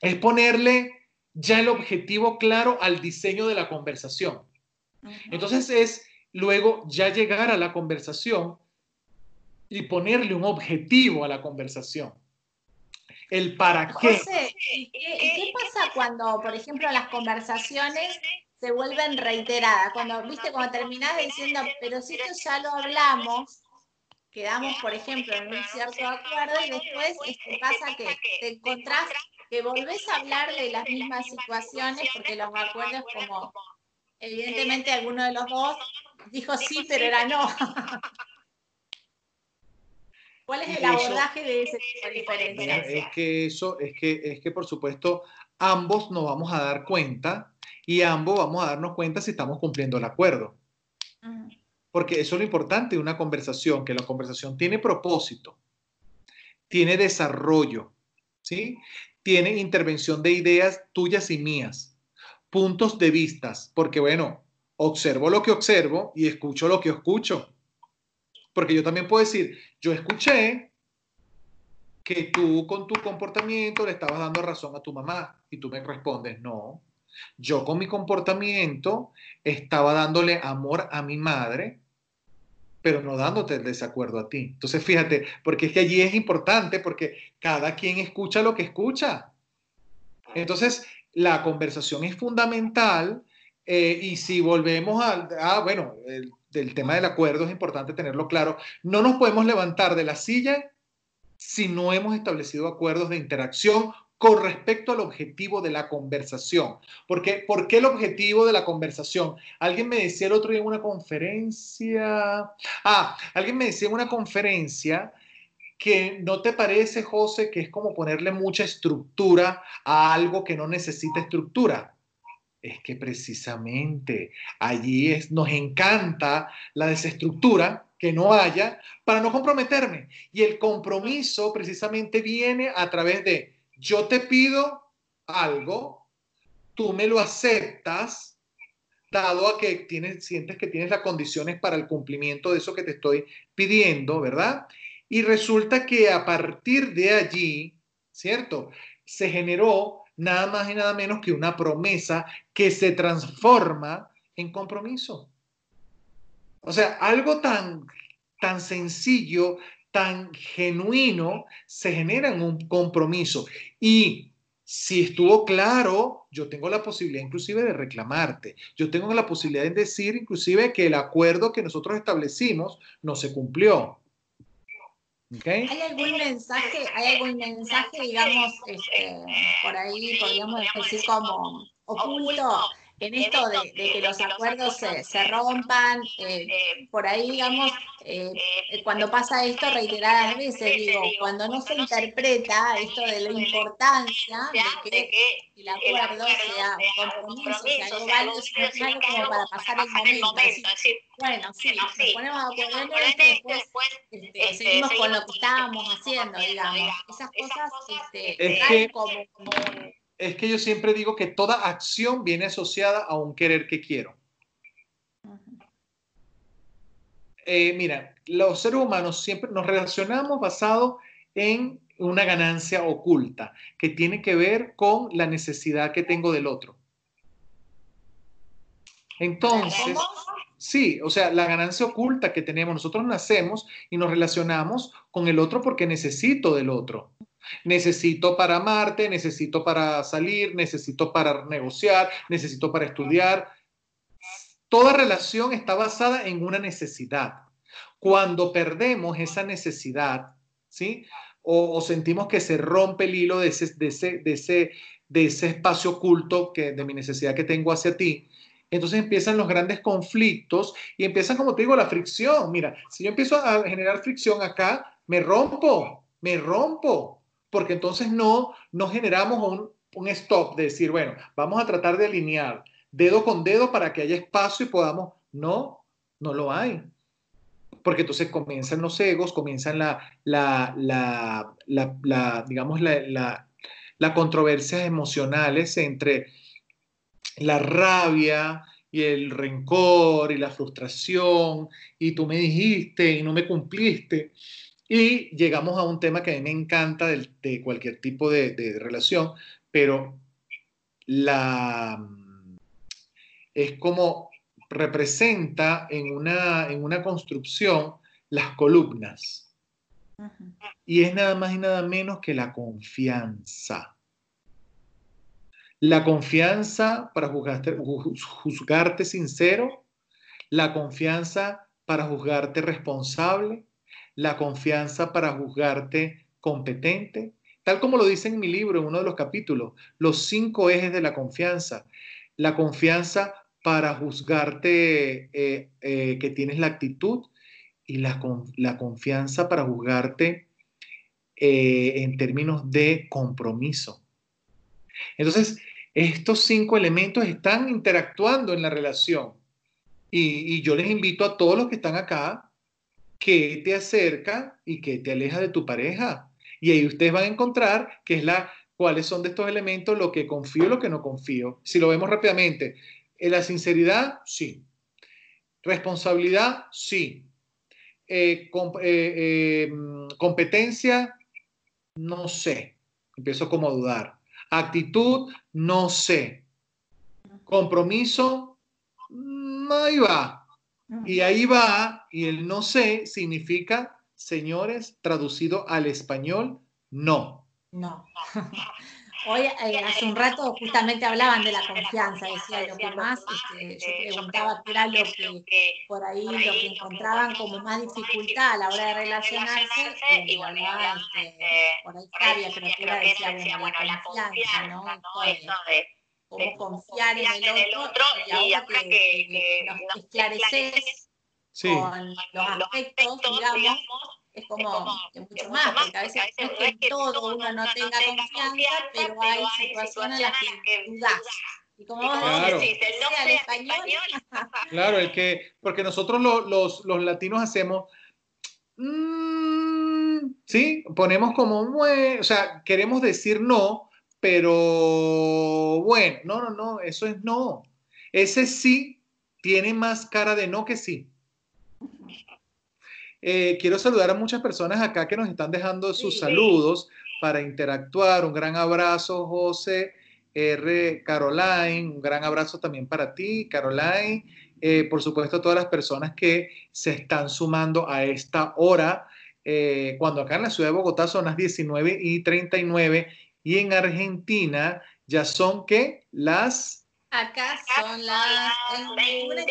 es ponerle ya el objetivo claro al diseño de la conversación. Entonces es luego ya llegar a la conversación y ponerle un objetivo a la conversación. El para qué. José, ¿qué, pasa cuando, por ejemplo, las conversaciones se vuelven reiteradas? Cuando, viste, cuando terminás diciendo, pero si esto ya lo hablamos, quedamos, por ejemplo, en un cierto acuerdo y después este, pasa que te encontrás que volvés a hablar de las mismas situaciones porque los acuerdos como evidentemente alguno de los dos dijo sí, pero era no. ¿Cuál es el abordaje de ese diferencia? Es que eso, es que, es que por supuesto, ambos nos vamos a dar cuenta y ambos vamos a darnos cuenta si estamos cumpliendo el acuerdo. Porque eso es lo importante de una conversación, que la conversación tiene propósito, tiene desarrollo, ¿sí? Tiene intervención de ideas tuyas y mías. puntos de vistas, porque bueno, observo lo que observo y escucho lo que escucho. Porque yo también puedo decir, yo escuché que tú con tu comportamiento le estabas dando razón a tu mamá y tú me respondes, no, yo con mi comportamiento estaba dándole amor a mi madre, pero no dándote el desacuerdo a ti. Entonces, fíjate, porque es que allí es importante porque cada quien escucha lo que escucha. Entonces, la conversación es fundamental eh, y si volvemos al, ah, bueno, del tema del acuerdo es importante tenerlo claro. No nos podemos levantar de la silla si no hemos establecido acuerdos de interacción con respecto al objetivo de la conversación. Porque, ¿Por qué el objetivo de la conversación? Alguien me decía el otro día en una conferencia, ah, alguien me decía en una conferencia que no te parece, José, que es como ponerle mucha estructura a algo que no necesita estructura. Es que precisamente allí es, nos encanta la desestructura que no haya para no comprometerme. Y el compromiso precisamente viene a través de yo te pido algo, tú me lo aceptas, dado a que tienes, sientes que tienes las condiciones para el cumplimiento de eso que te estoy pidiendo, ¿verdad? Y resulta que a partir de allí, ¿cierto? Se generó nada más y nada menos que una promesa que se transforma en compromiso. O sea, algo tan, tan sencillo, tan genuino, se genera en un compromiso. Y si estuvo claro, yo tengo la posibilidad inclusive de reclamarte. Yo tengo la posibilidad de decir inclusive que el acuerdo que nosotros establecimos no se cumplió. ¿Hay algún mensaje, hay algún mensaje, digamos, este, por ahí podríamos decir como oculto en esto de, que los acuerdos se, rompan, eh, eh, por ahí, digamos, eh, cuando pasa esto reiteradas veces, digo, cuando no se interpreta esto de la importancia de que el acuerdo sea un compromiso, sea algo válido, sino como para pasar el momento. bueno, sí, nos ponemos de acuerdo y después este, este, seguimos con lo que estábamos haciendo, digamos. Esas cosas este, como es que yo siempre digo que toda acción viene asociada a un querer que quiero. Eh, mira, los seres humanos siempre nos relacionamos basado en una ganancia oculta que tiene que ver con la necesidad que tengo del otro. Entonces, sí, o sea, la ganancia oculta que tenemos, nosotros nacemos y nos relacionamos con el otro porque necesito del otro. Necesito para amarte, necesito para salir, necesito para negociar, necesito para estudiar. Toda relación está basada en una necesidad. Cuando perdemos esa necesidad, ¿sí? O, sentimos que se rompe el hilo de ese, de ese, de ese, de ese espacio oculto que, de mi necesidad que tengo hacia ti, entonces empiezan los grandes conflictos y empiezan, como te digo, la fricción. Mira, si yo empiezo a generar fricción acá, me rompo, me rompo porque entonces no, no generamos un, un stop de decir, bueno, vamos a tratar de alinear dedo con dedo para que haya espacio y podamos, no, no lo hay. Porque entonces comienzan los egos, comienzan la, la, la, digamos, la, las controversias emocionales entre la rabia y el rencor y la frustración y tú me dijiste y no me cumpliste. Y llegamos a un tema que a mí me encanta de, cualquier tipo de, relación, pero la, es como representa en una, en una construcción las columnas. Y es nada más y nada menos que la confianza. La confianza para juzgarte, sincero, la confianza para juzgarte responsable, la confianza para juzgarte competente, tal como lo dice en mi libro, en uno de los capítulos, los cinco ejes de la confianza. La confianza para juzgarte eh, eh, que tienes la actitud y la, la confianza para juzgarte eh, en términos de compromiso. Entonces, estos cinco elementos están interactuando en la relación. Y, yo les invito a todos los que están acá que te acerca y que te aleja de tu pareja. Y ahí ustedes van a encontrar que es la cuáles son de estos elementos lo que confío y lo que no confío. Si lo vemos rápidamente, en la sinceridad, sí. Responsabilidad, sí. Eh, eh, em, competencia, no sé. Empiezo como a dudar. Actitud, no sé. Compromiso, mm, ahí va. Y ahí va, y el no sé significa, señores, traducido al español, no. No. Hoy, eh, hace un rato, justamente hablaban de la confianza, decía lo que más, este, yo preguntaba qué era lo que por ahí lo que encontraban como más dificultad a la hora de relacionarse, y hablaba este, por ahí Flavia, creo que era, decía, bueno, la confianza, ¿no? Esto de, cómo confiar en el otro, y ahora que, nos esclareces con los aspectos, digamos, es como, que mucho más, porque a veces no es que en todo uno no tenga confianza, pero hay situaciones en las que dudas. Y como vos claro. decís, el no sea español. claro, el que, porque nosotros los, los, latinos hacemos, mmm, sí, ponemos como, o sea, queremos decir no, pero bueno, no, no, no, eso es no. Ese sí tiene más cara de no que sí. Eh, quiero saludar a muchas personas acá que nos están dejando sus saludos para interactuar. Un gran abrazo, José R. Caroline. Un gran abrazo también para ti, Caroline. Eh, por supuesto, todas las personas que se están sumando a esta hora, eh, cuando acá en la ciudad de Bogotá son las 19 y 39 y en Argentina ya son que las Acá son las 21 y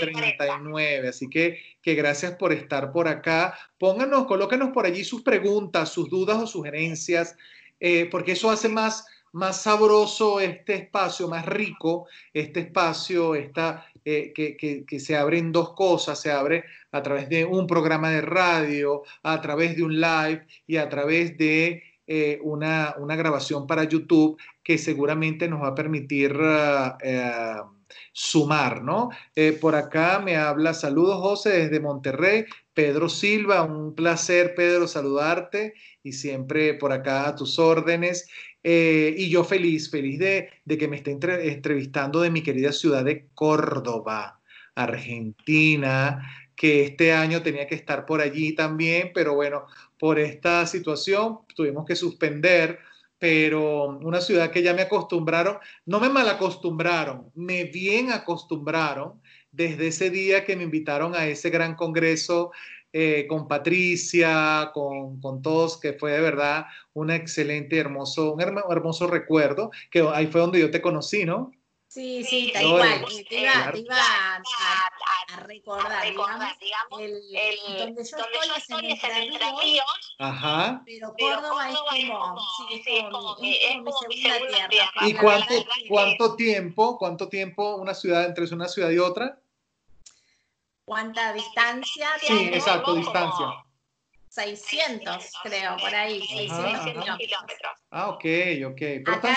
39. Así que, que gracias por estar por acá. Pónganos, colóquenos por allí sus preguntas, sus dudas o sugerencias, eh, porque eso hace más, más sabroso este espacio, más rico este espacio, esta, eh, que, que, que, se abren dos cosas, se abre a través de un programa de radio, a través de un live y a través de eh, una, una, grabación para YouTube que seguramente nos va a permitir uh, eh, sumar, ¿no? Eh, por acá me habla, saludos José desde Monterrey, Pedro Silva, un placer Pedro saludarte y siempre por acá a tus órdenes. y yo feliz, feliz de, de que me esté entrevistando de mi querida ciudad de Córdoba, Argentina, que este año tenía que estar por allí también, pero bueno, por esta situación tuvimos que suspender, pero una ciudad que ya me acostumbraron, no me mal acostumbraron, me bien acostumbraron desde ese día que me invitaron a ese gran congreso eh, con Patricia, con, con, todos, que fue de verdad un excelente, hermoso, un hermoso recuerdo, que ahí fue donde yo te conocí, ¿no? Sí, sí, tal igual. Te iba, te iba a, a, recordar, digamos, el, el, donde yo estoy es en Entre Ríos, Ajá. pero Córdoba, es como, sí, es como, mi, es como mi segunda tierra. ¿Y cuánto, cuánto tiempo, cuánto tiempo una ciudad, entre una ciudad y otra? ¿Cuánta distancia? Sí, exacto, distancia. 600, creo, por ahí, 600 kilómetros. Ah, ok, ok. Pero Acá,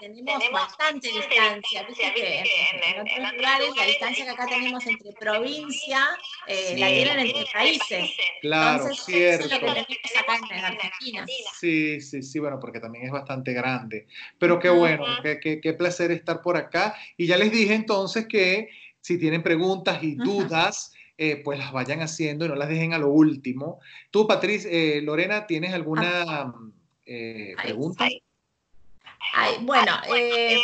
tenemos, bastante distancia. Viste que en, otros lugares la distancia que acá tenemos entre provincia eh, la tienen entre países. Claro, Entonces, cierto. Eso es lo que tenemos acá en Argentina. Sí, sí, sí, bueno, porque también es bastante grande. Pero qué bueno, qué, qué, qué placer estar por acá. Y ya les dije entonces que si tienen preguntas y dudas, eh, pues las vayan haciendo y no las dejen a lo último. Tú, Patricia, eh, Lorena, ¿tienes alguna eh, pregunta? Bueno, eh,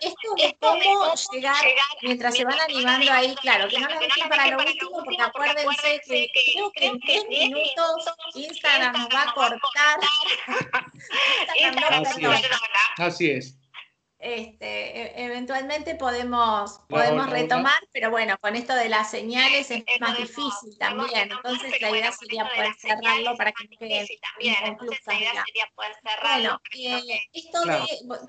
esto de cómo llegar, mientras se van animando ahí, claro, que no las dejen para lo último, porque acuérdense que creo que en 10 minutos Instagram nos va a cortar. Así es este, e, eventualmente podemos, podemos retomar, pero bueno, con esto de las señales es más difícil también, entonces la idea sería poder cerrarlo para que no quede. Bueno, eh, esto de,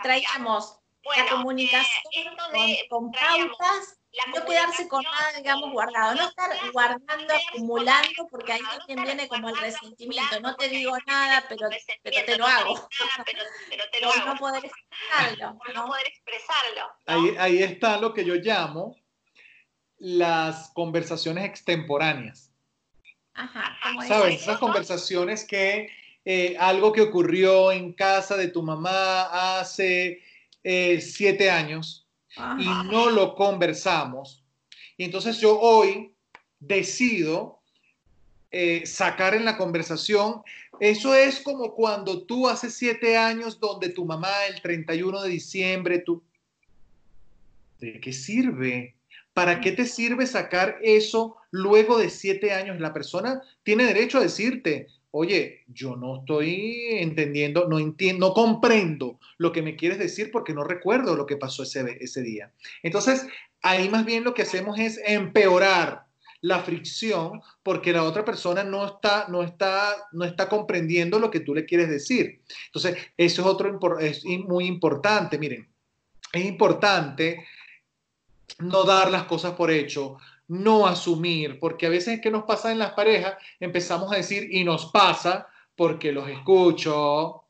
traíamos la comunicación con, con pautas no quedarse con nada, digamos, guardado, no estar guardando, acumulando, porque ahí también viene como el resentimiento, no te digo nada, pero, pero te lo hago. Pero, te lo hago. No poder expresarlo. No poder expresarlo. Ahí, ahí está lo que yo llamo las conversaciones extemporáneas. Ajá, ¿Sabes? Esas conversaciones que eh, algo que ocurrió en casa de tu mamá hace eh, siete años y no lo conversamos. Y entonces yo hoy decido eh, sacar en la conversación. Eso es como cuando tú hace siete años donde tu mamá el 31 de diciembre, tú... ¿De qué sirve? ¿Para qué te sirve sacar eso luego de siete años? La persona tiene derecho a decirte, oye, yo no estoy entendiendo, no entiendo, no comprendo lo que me quieres decir porque no recuerdo lo que pasó ese, ese día. Entonces, ahí más bien lo que hacemos es empeorar la fricción porque la otra persona no está, no está, no está comprendiendo lo que tú le quieres decir. Entonces, eso es otro es muy importante. Miren, es importante no dar las cosas por hecho, no asumir, porque a veces es que nos pasa en las parejas, empezamos a decir y nos pasa porque los escucho,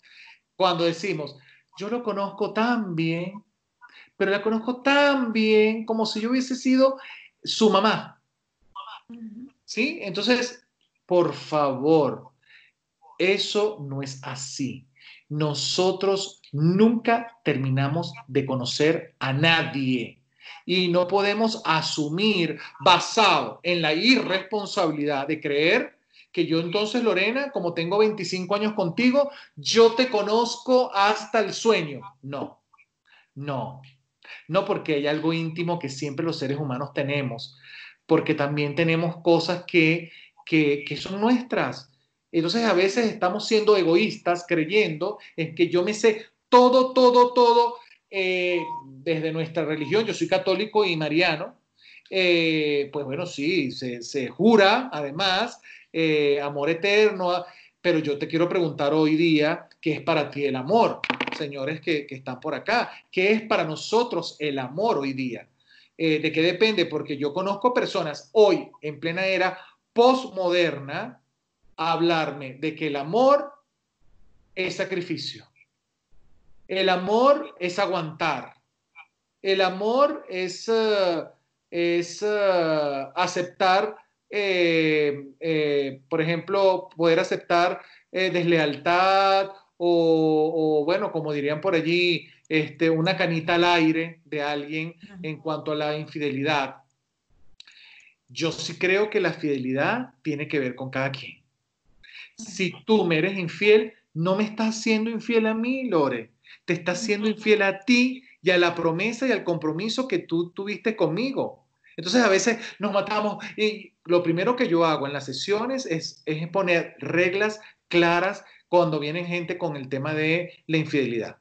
cuando decimos, yo lo conozco tan bien, pero la conozco tan bien como si yo hubiese sido su mamá. ¿Sí? Entonces, por favor, eso no es así. Nosotros nunca terminamos de conocer a nadie y no podemos asumir basado en la irresponsabilidad de creer que yo entonces, Lorena, como tengo 25 años contigo, yo te conozco hasta el sueño. No, no, no porque hay algo íntimo que siempre los seres humanos tenemos, porque también tenemos cosas que, que, que son nuestras. Entonces a veces estamos siendo egoístas creyendo en que yo me sé todo, todo, todo eh, desde nuestra religión, yo soy católico y mariano, eh, pues bueno, sí, se, jura además eh, amor eterno, pero yo te quiero preguntar hoy día, ¿qué es para ti el amor? Señores que, están por acá, ¿qué es para nosotros el amor hoy día? ¿De qué depende? Porque yo conozco personas hoy, en plena era postmoderna, hablarme de que el amor es sacrificio el amor es aguantar. El amor es, eh, es eh, aceptar, eh, por ejemplo, poder aceptar deslealtad o, bueno, como dirían por allí, este, una canita al aire de alguien en cuanto a la infidelidad. Yo sí creo que la fidelidad tiene que ver con cada quien. Si tú me eres infiel, no me estás siendo infiel a mí, Lore te está siendo infiel a ti y a la promesa y al compromiso que tú tuviste conmigo. Entonces a veces nos matamos y lo primero que yo hago en las sesiones es, es poner reglas claras cuando viene gente con el tema de la infidelidad.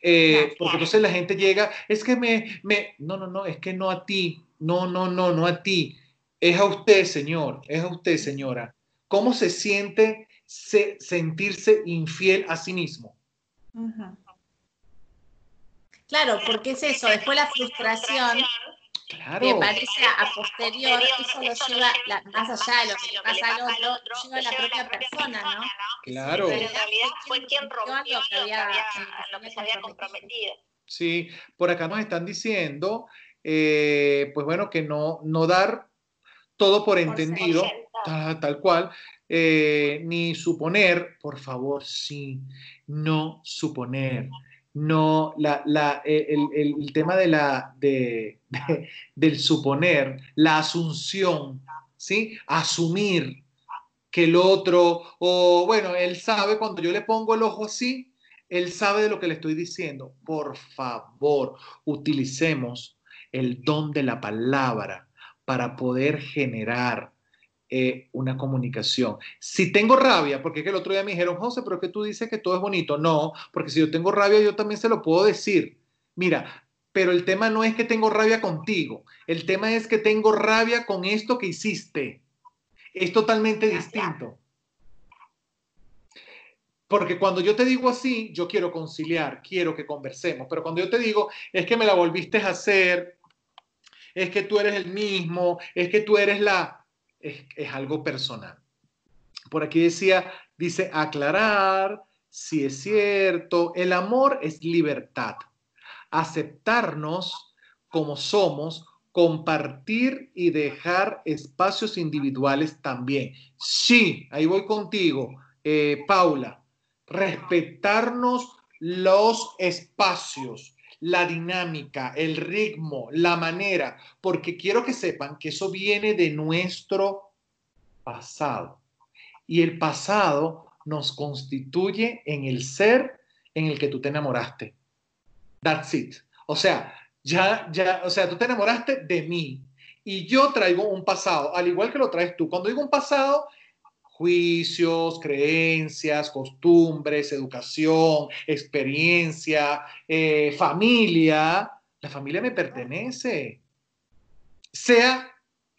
Eh, porque entonces la gente llega, es que me, me, no, no, no, es que no a ti, no, no, no, no a ti, es a usted, señor, es a usted, señora. ¿Cómo se siente sentirse infiel a sí mismo? Claro, porque es eso, después la frustración que parece a posterior, eso lo lleva más allá de lo que le pasa al otro, lleva a la propia persona, ¿no? Claro. Pero en realidad fue quien rompió lo que había, lo que se había comprometido. Sí, por acá nos están diciendo, eh, pues bueno, que no, no dar todo por entendido, tal, cual, eh, ni suponer, por favor, sí, no suponer, no, la, eh, el, tema de la, de, del suponer, la asunción, ¿sí? Asumir que el otro, o bueno, él sabe cuando yo le pongo el ojo así, él sabe de lo que le estoy diciendo. Por favor, utilicemos el don de la palabra para poder generar eh, una comunicación. Si tengo rabia, porque es que el otro día me dijeron, José, pero que tú dices que todo es bonito. No, porque si yo tengo rabia, yo también se lo puedo decir. Mira, pero el tema no es que tengo rabia contigo, el tema es que tengo rabia con esto que hiciste. Es totalmente distinto. Porque cuando yo te digo así, yo quiero conciliar, quiero que conversemos, pero cuando yo te digo, es que me la volviste a hacer, es que tú eres el mismo, es que tú eres la es, algo personal. Por aquí decía, dice, aclarar si es cierto, el amor es libertad, aceptarnos como somos, compartir y dejar espacios individuales también. Sí, ahí voy contigo. eh, Paula, respetarnos los espacios, la dinámica, el ritmo, la manera, porque quiero que sepan que eso viene de nuestro pasado. Y el pasado nos constituye en el ser en el que tú te enamoraste. That's it. O sea, ya, ya, o sea, tú te enamoraste de mí y yo traigo un pasado, al igual que lo traes tú. Cuando digo un pasado, juicios, creencias, costumbres, educación, experiencia, eh, familia. La familia me pertenece. Sea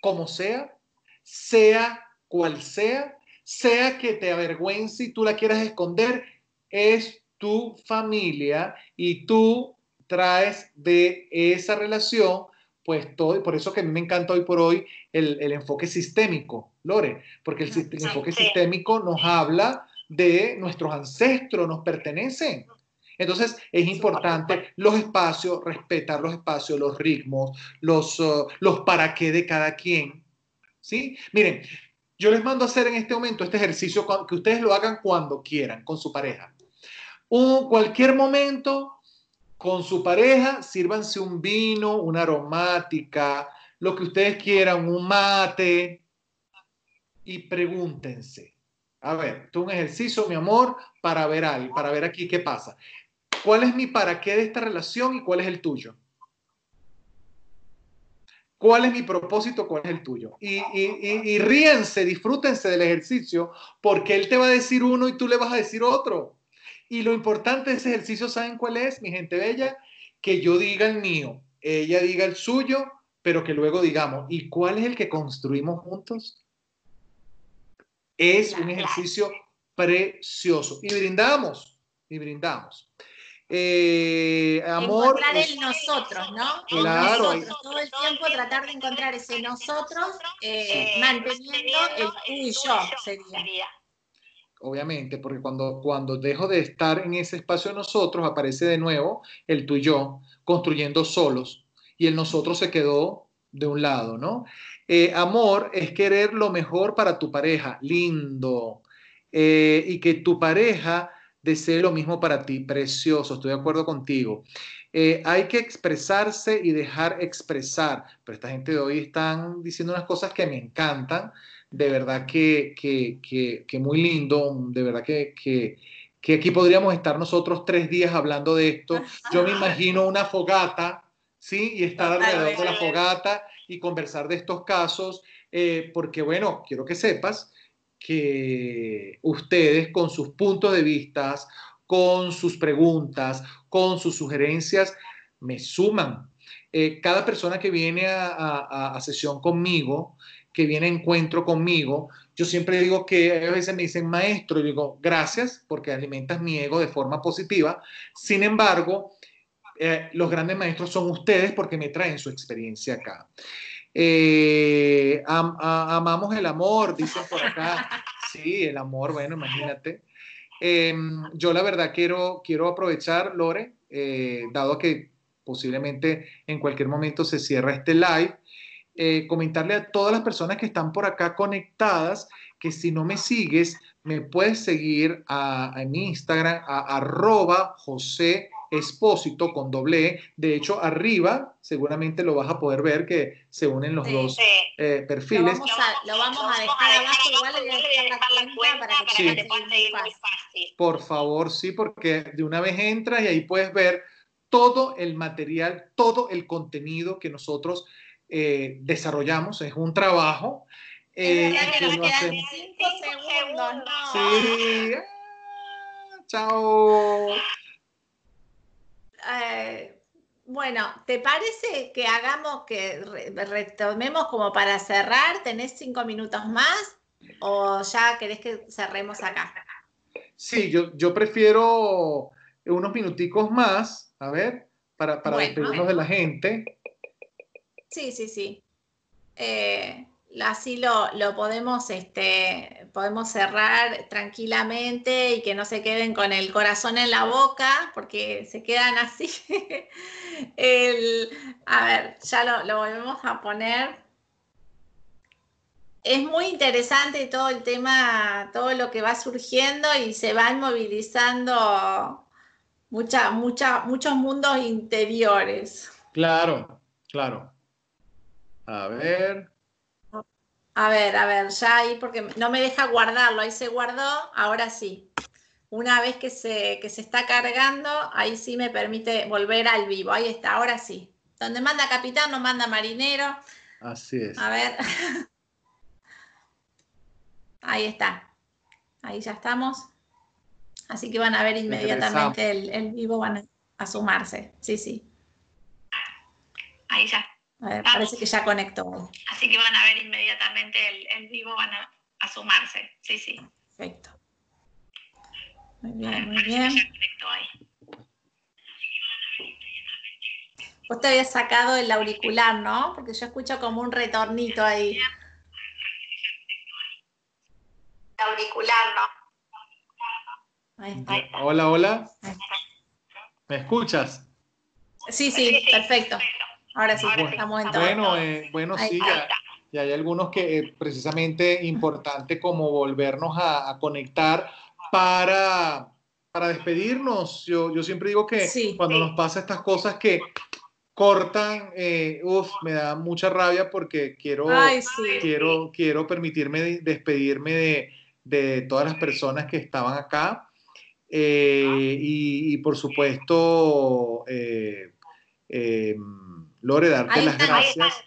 como sea, sea cual sea, sea que te avergüence y tú la quieras esconder, es tu familia y tú traes de esa relación, pues todo, por eso que a mí me encanta hoy por hoy el, enfoque sistémico, Lore, porque el, enfoque sistémico nos habla de nuestros ancestros, nos pertenecen. Entonces es importante los espacios, respetar los espacios, los ritmos, los, uh, los para qué de cada quien. ¿Sí? Miren, yo les mando a hacer en este momento este ejercicio que ustedes lo hagan cuando quieran con su pareja. Un, cualquier momento con su pareja, sírvanse un vino, una aromática, lo que ustedes quieran, un mate, y pregúntense. A ver, tú un ejercicio, mi amor, para ver algo, para ver aquí qué pasa. ¿Cuál es mi para qué de esta relación y cuál es el tuyo? ¿Cuál es mi propósito? ¿Cuál es el tuyo? Y, y, y, ríense, disfrútense del ejercicio, porque él te va a decir uno y tú le vas a decir otro. Y lo importante de ese ejercicio, ¿saben cuál es, mi gente bella? Que yo diga el mío, ella diga el suyo, pero que luego digamos, ¿y cuál es el que construimos juntos? Es un ejercicio precioso. Y brindamos, y brindamos. Eh, amor. Encontrar el nosotros, ¿no? Claro. nosotros, todo el tiempo tratar de encontrar ese nosotros, eh, manteniendo el tú y yo, sería. Obviamente, porque cuando, cuando dejo de estar en ese espacio de nosotros, aparece de nuevo el tú y yo, construyendo solos, y el nosotros se quedó de un lado, ¿no? Eh, amor es querer lo mejor para tu pareja, lindo, y que tu pareja desee lo mismo para ti. Precioso, estoy de acuerdo contigo. Eh, hay que expresarse y dejar expresar, pero esta gente de hoy están diciendo unas cosas que me encantan, de verdad que, que, muy lindo, de verdad que, que, aquí podríamos estar nosotros tres días hablando de esto. Yo me imagino una fogata, ¿sí? Y estar alrededor de la fogata y conversar de estos casos, eh, porque bueno, quiero que sepas que ustedes con sus puntos de vista, con sus preguntas, con sus sugerencias, me suman. Eh, cada persona que viene a, sesión conmigo, que viene a encuentro conmigo, yo siempre digo que a veces me dicen maestro, y digo gracias porque alimentas mi ego de forma positiva. Sin embargo, eh, los grandes maestros son ustedes porque me traen su experiencia acá. Eh, amamos el amor, dicen por acá. Sí, el amor, bueno, imagínate. Em, yo la verdad quiero, quiero aprovechar, Lore, eh, dado que posiblemente en cualquier momento se cierra este live, eh, comentarle a todas las personas que están por acá conectadas que si no me sigues, me puedes seguir a, en mi Instagram a arroba José Expósito con doble E. De hecho, arriba seguramente lo vas a poder ver que se unen los dos eh, perfiles. Lo vamos, a, dejar abajo, igual le voy a dejar la cuenta para que te puedas seguir muy fácil. Por favor, sí, porque de una vez entras y ahí puedes ver todo el material, todo el contenido que nosotros eh, desarrollamos. Es un trabajo. Eh, que lo hacemos. Cinco segundos, no. Sí. Ah, chao. Bueno, ¿te parece que hagamos, que retomemos como para cerrar? ¿Tenés cinco minutos más o ya querés que cerremos acá? Sí, yo, yo prefiero unos minuticos más, a ver, para, para despedirnos de la gente. Sí, sí, sí. Eh, así lo, podemos, este, podemos cerrar tranquilamente y que no se queden con el corazón en la boca, porque se quedan así. a ver, ya lo, volvemos a poner. es muy interesante todo el tema, todo lo que va surgiendo y se van movilizando mucha, mucha, muchos mundos interiores. Claro, claro. A ver. A ver, a ver, ya ahí porque no me deja guardarlo, ahí se guardó, ahora sí. Una vez que se, que se está cargando, ahí sí me permite volver al vivo, ahí está, ahora sí. Donde manda capitán, no manda marinero. Así es. A ver. Ahí está. Ahí ya estamos. Así que van a ver inmediatamente el, vivo, van a, sumarse. Sí, sí. Ahí ya. A ver, parece que ya conectó. Así que van a ver inmediatamente el, vivo, van a, sumarse. Sí, sí. Perfecto. Muy bien, muy bien. Vos te habías sacado el auricular, ¿no? Porque yo escucho como un retornito ahí auricular, ¿no? Hola, hola. ¿Me escuchas? Sí, sí, perfecto. Ahora sí, estamos en todo. Bueno, eh, bueno sí, ya, hay algunos que eh, precisamente importante como volvernos a, conectar para, para despedirnos. Yo, yo siempre digo que cuando nos pasa estas cosas que cortan, eh, uff, me da mucha rabia porque quiero, quiero, quiero permitirme despedirme de, de todas las personas que estaban acá. Eh, y, por supuesto, eh, eh, Lore, darte las gracias.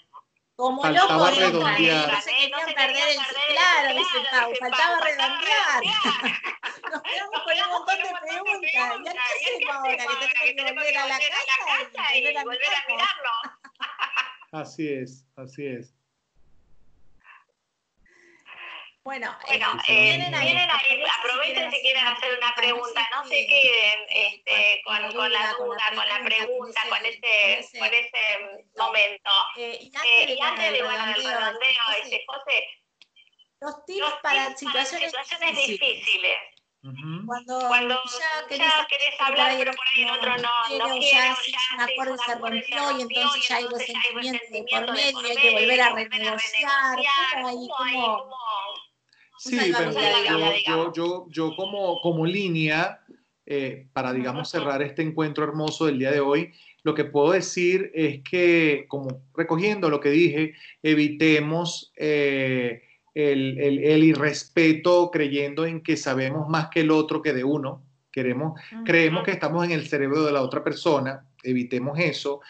Como faltaba loco, redondear. No se querían perder el claro, dice Pau, faltaba redondear. Nos quedamos con un montón de preguntas. ¿Ya qué hacemos ahora? Que tenemos que volver a la casa y volver a mirarlo. Así es, así es. Bueno, bueno eh, vienen, ahí, aprovechen si quieren hacer una pregunta, no se queden este, con, con, la duda, con la pregunta, con ese, con ese momento. Eh, y eh, antes de bueno, el redondeo, ese, José, los tips para situaciones, situaciones difíciles. Cuando, Cuando, ya querés, hablar, pero por ahí el otro no, no quiere, ya, ya un acuerdo se rompió y entonces ya hay resentimiento de por medio, hay que volver a renegociar, ahí como Sí, pero yo, yo, yo, como, como línea, eh, para, digamos, cerrar este encuentro hermoso del día de hoy, lo que puedo decir es que, como recogiendo lo que dije, evitemos eh, el, el, el, irrespeto creyendo en que sabemos más que el otro que de uno. Queremos, Creemos que estamos en el cerebro de la otra persona, evitemos eso.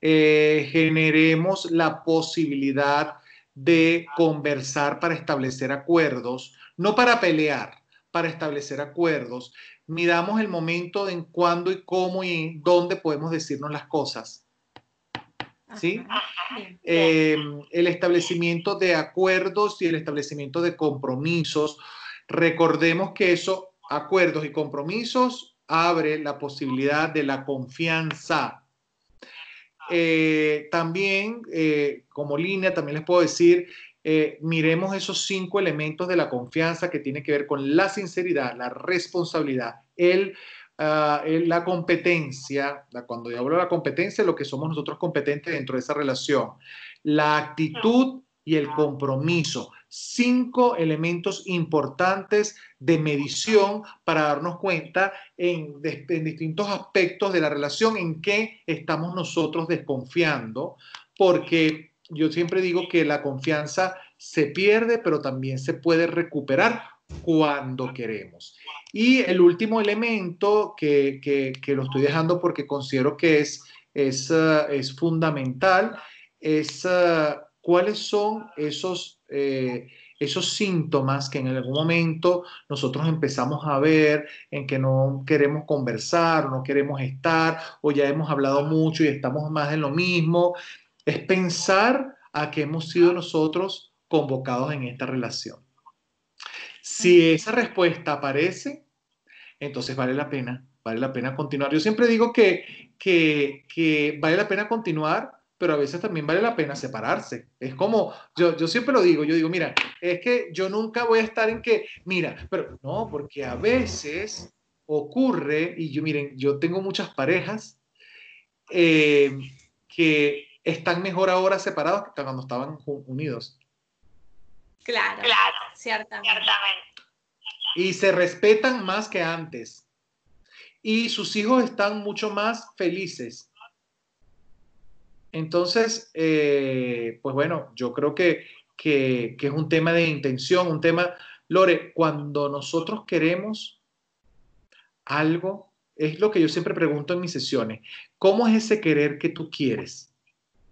Eh, generemos la posibilidad de conversar para establecer acuerdos, no para pelear, para establecer acuerdos. Miramos el momento en cuándo y cómo y dónde podemos decirnos las cosas. ¿Sí? Eh, el establecimiento de acuerdos y el establecimiento de compromisos. Recordemos que esos acuerdos y compromisos abre la posibilidad de la confianza. Eh, también, eh, como línea, también les puedo decir, eh, miremos esos cinco elementos de la confianza que tiene que ver con la sinceridad, la responsabilidad, el, ah, la competencia, cuando yo hablo de la competencia, lo que somos nosotros competentes dentro de esa relación, la actitud y el compromiso cinco elementos importantes de medición para darnos cuenta en, distintos aspectos de la relación en que estamos nosotros desconfiando, porque yo siempre digo que la confianza se pierde, pero también se puede recuperar cuando queremos. Y el último elemento que, lo estoy dejando porque considero que es, es, uh, es fundamental es uh, cuáles son esos eh, esos síntomas que en algún momento nosotros empezamos a ver en que no queremos conversar, no queremos estar, o ya hemos hablado mucho y estamos más en lo mismo, es pensar a que hemos sido nosotros convocados en esta relación. Si esa respuesta aparece, entonces vale la pena, vale la pena continuar. Yo siempre digo que, que, que vale la pena continuar pero a veces también vale la pena separarse. Es como, yo, yo siempre lo digo, yo digo, mira, es que yo nunca voy a estar en que, mira, pero no, porque a veces ocurre, y yo miren, yo tengo muchas parejas eh, que están mejor ahora separados que cuando estaban unidos. Claro, claro, ciertamente. Y se respetan más que antes. Y sus hijos están mucho más felices. Entonces, eh, pues bueno, yo creo que, que, que es un tema de intención, un tema, Lore, cuando nosotros queremos algo, es lo que yo siempre pregunto en mis sesiones, ¿cómo es ese querer que tú quieres?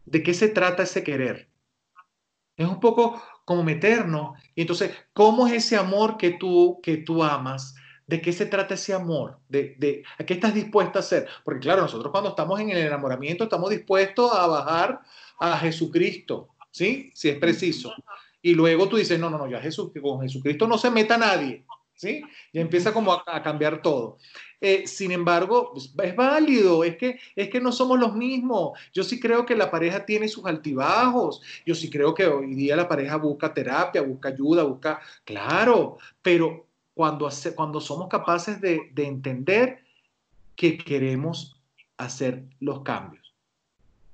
¿De qué se trata ese querer? Es un poco como meternos. Y entonces, ¿cómo es ese amor que tú, que tú amas? ¿De qué se trata ese amor? ¿De, de, qué estás dispuesta a hacer? Porque claro, nosotros cuando estamos en el enamoramiento estamos dispuestos a bajar a Jesucristo, ¿sí? Si es preciso. Y luego tú dices, no, no, no, ya Jesús, con Jesucristo no se meta nadie, ¿sí? Ya empieza como a, a cambiar todo. Eh, sin embargo, pues, es válido, es que, es que no somos los mismos. Yo sí creo que la pareja tiene sus altibajos, yo sí creo que hoy día la pareja busca terapia, busca ayuda, busca, claro, pero cuando, cuando somos capaces de, de entender que queremos hacer los cambios.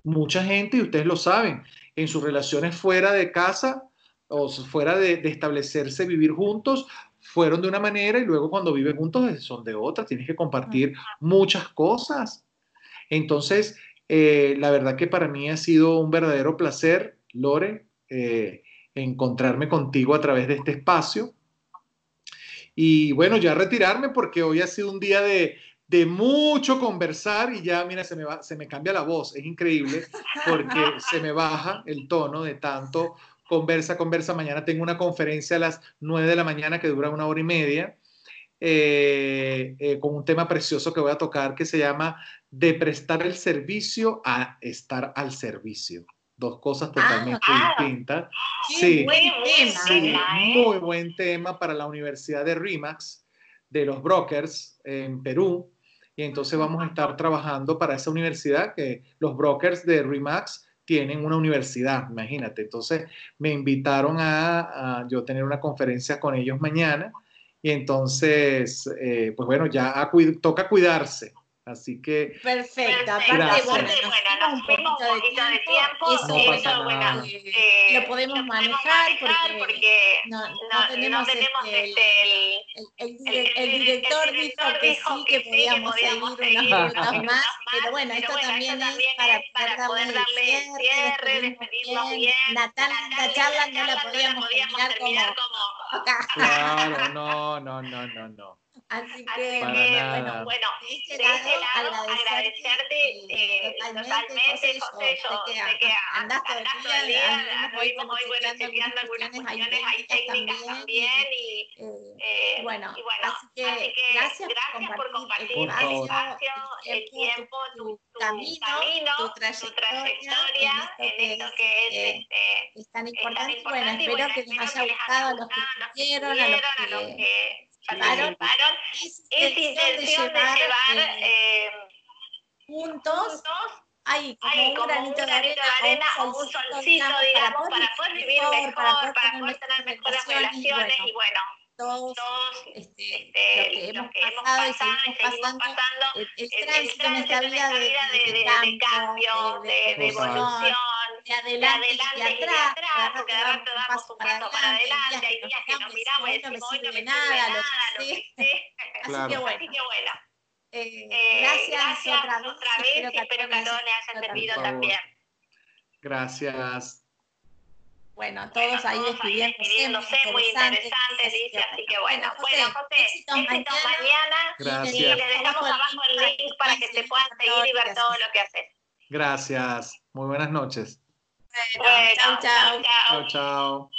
Mucha gente, y ustedes lo saben, en sus relaciones fuera de casa o fuera de, establecerse vivir juntos, fueron de una manera y luego cuando viven juntos son de otra, tienes que compartir muchas cosas. Entonces, eh, la verdad que para mí ha sido un verdadero placer, Lore, eh, encontrarme contigo a través de este espacio. Y bueno, ya retirarme porque hoy ha sido un día de, de mucho conversar y ya, mira, se me, va, se me cambia la voz, es increíble porque se me baja el tono de tanto conversa, conversa. Mañana tengo una conferencia a las 9 de la mañana que dura una hora y media, eh, eh, con un tema precioso que voy a tocar que se llama de prestar el servicio a estar al servicio. Dos cosas totalmente ah, distintas. Sí, buen tema, sí ¿eh? muy buen tema para la Universidad de RIMAX, de los brokers en Perú. Y entonces vamos a estar trabajando para esa universidad, que los brokers de RIMAX tienen una universidad, imagínate. Entonces me invitaron a, yo tener una conferencia con ellos mañana y entonces, eh, pues bueno, ya toca cuidarse, Así que. Perfecto. Aparte, bueno, nos un poquito de tiempo. Eso, no eso bueno, eh, lo podemos manejar porque, no, tenemos, este, el, el, director dijo que sí, que podíamos seguir minutos más. Pero bueno, esto también es para poder darle cierre, despedirnos bien. Natalia, la charla no la podíamos terminar como acá. Claro, no, no, no, no, no. Así que, bueno, bueno, de este lado, agradecerte, eh, totalmente, José, yo sé que andás todo el día, hoy, hoy, bueno, chequeando algunas cuestiones, hay técnicas también, y, eh, bueno, y bueno, así que, así que gracias, gracias por compartir el espacio, el tiempo, tu, tu camino, tu trayectoria, en esto que es, eh, este, es tan importante, bueno, espero que les haya gustado a los que a los que participaron, esa intención de llevar eh, juntos ahí como, un, granito de arena, o un solcito, digamos, para poder vivir mejor, para poder tener mejores relaciones y bueno todos, este, este, lo que hemos pasado, y seguimos pasando, el, el, tránsito en esta vida de, de, de, cambio, de, evolución, de adelante y de atrás, porque de rato damos un paso para adelante, hay días que nos miramos y decimos, hoy no me nada, lo que sé. Así que bueno. Eh, eh, gracias, otra vez, otra vez espero, que, espero que a todos les haya servido también. Gracias. Bueno, todos ahí escribiéndose, muy interesante, dice, así que bueno. Bueno, José, éxitos, mañana. Gracias. Y les dejamos abajo el link para que se puedan seguir y ver todo lo que haces. Gracias. Muy buenas noches. Bueno, chao, chao. Chao, chao.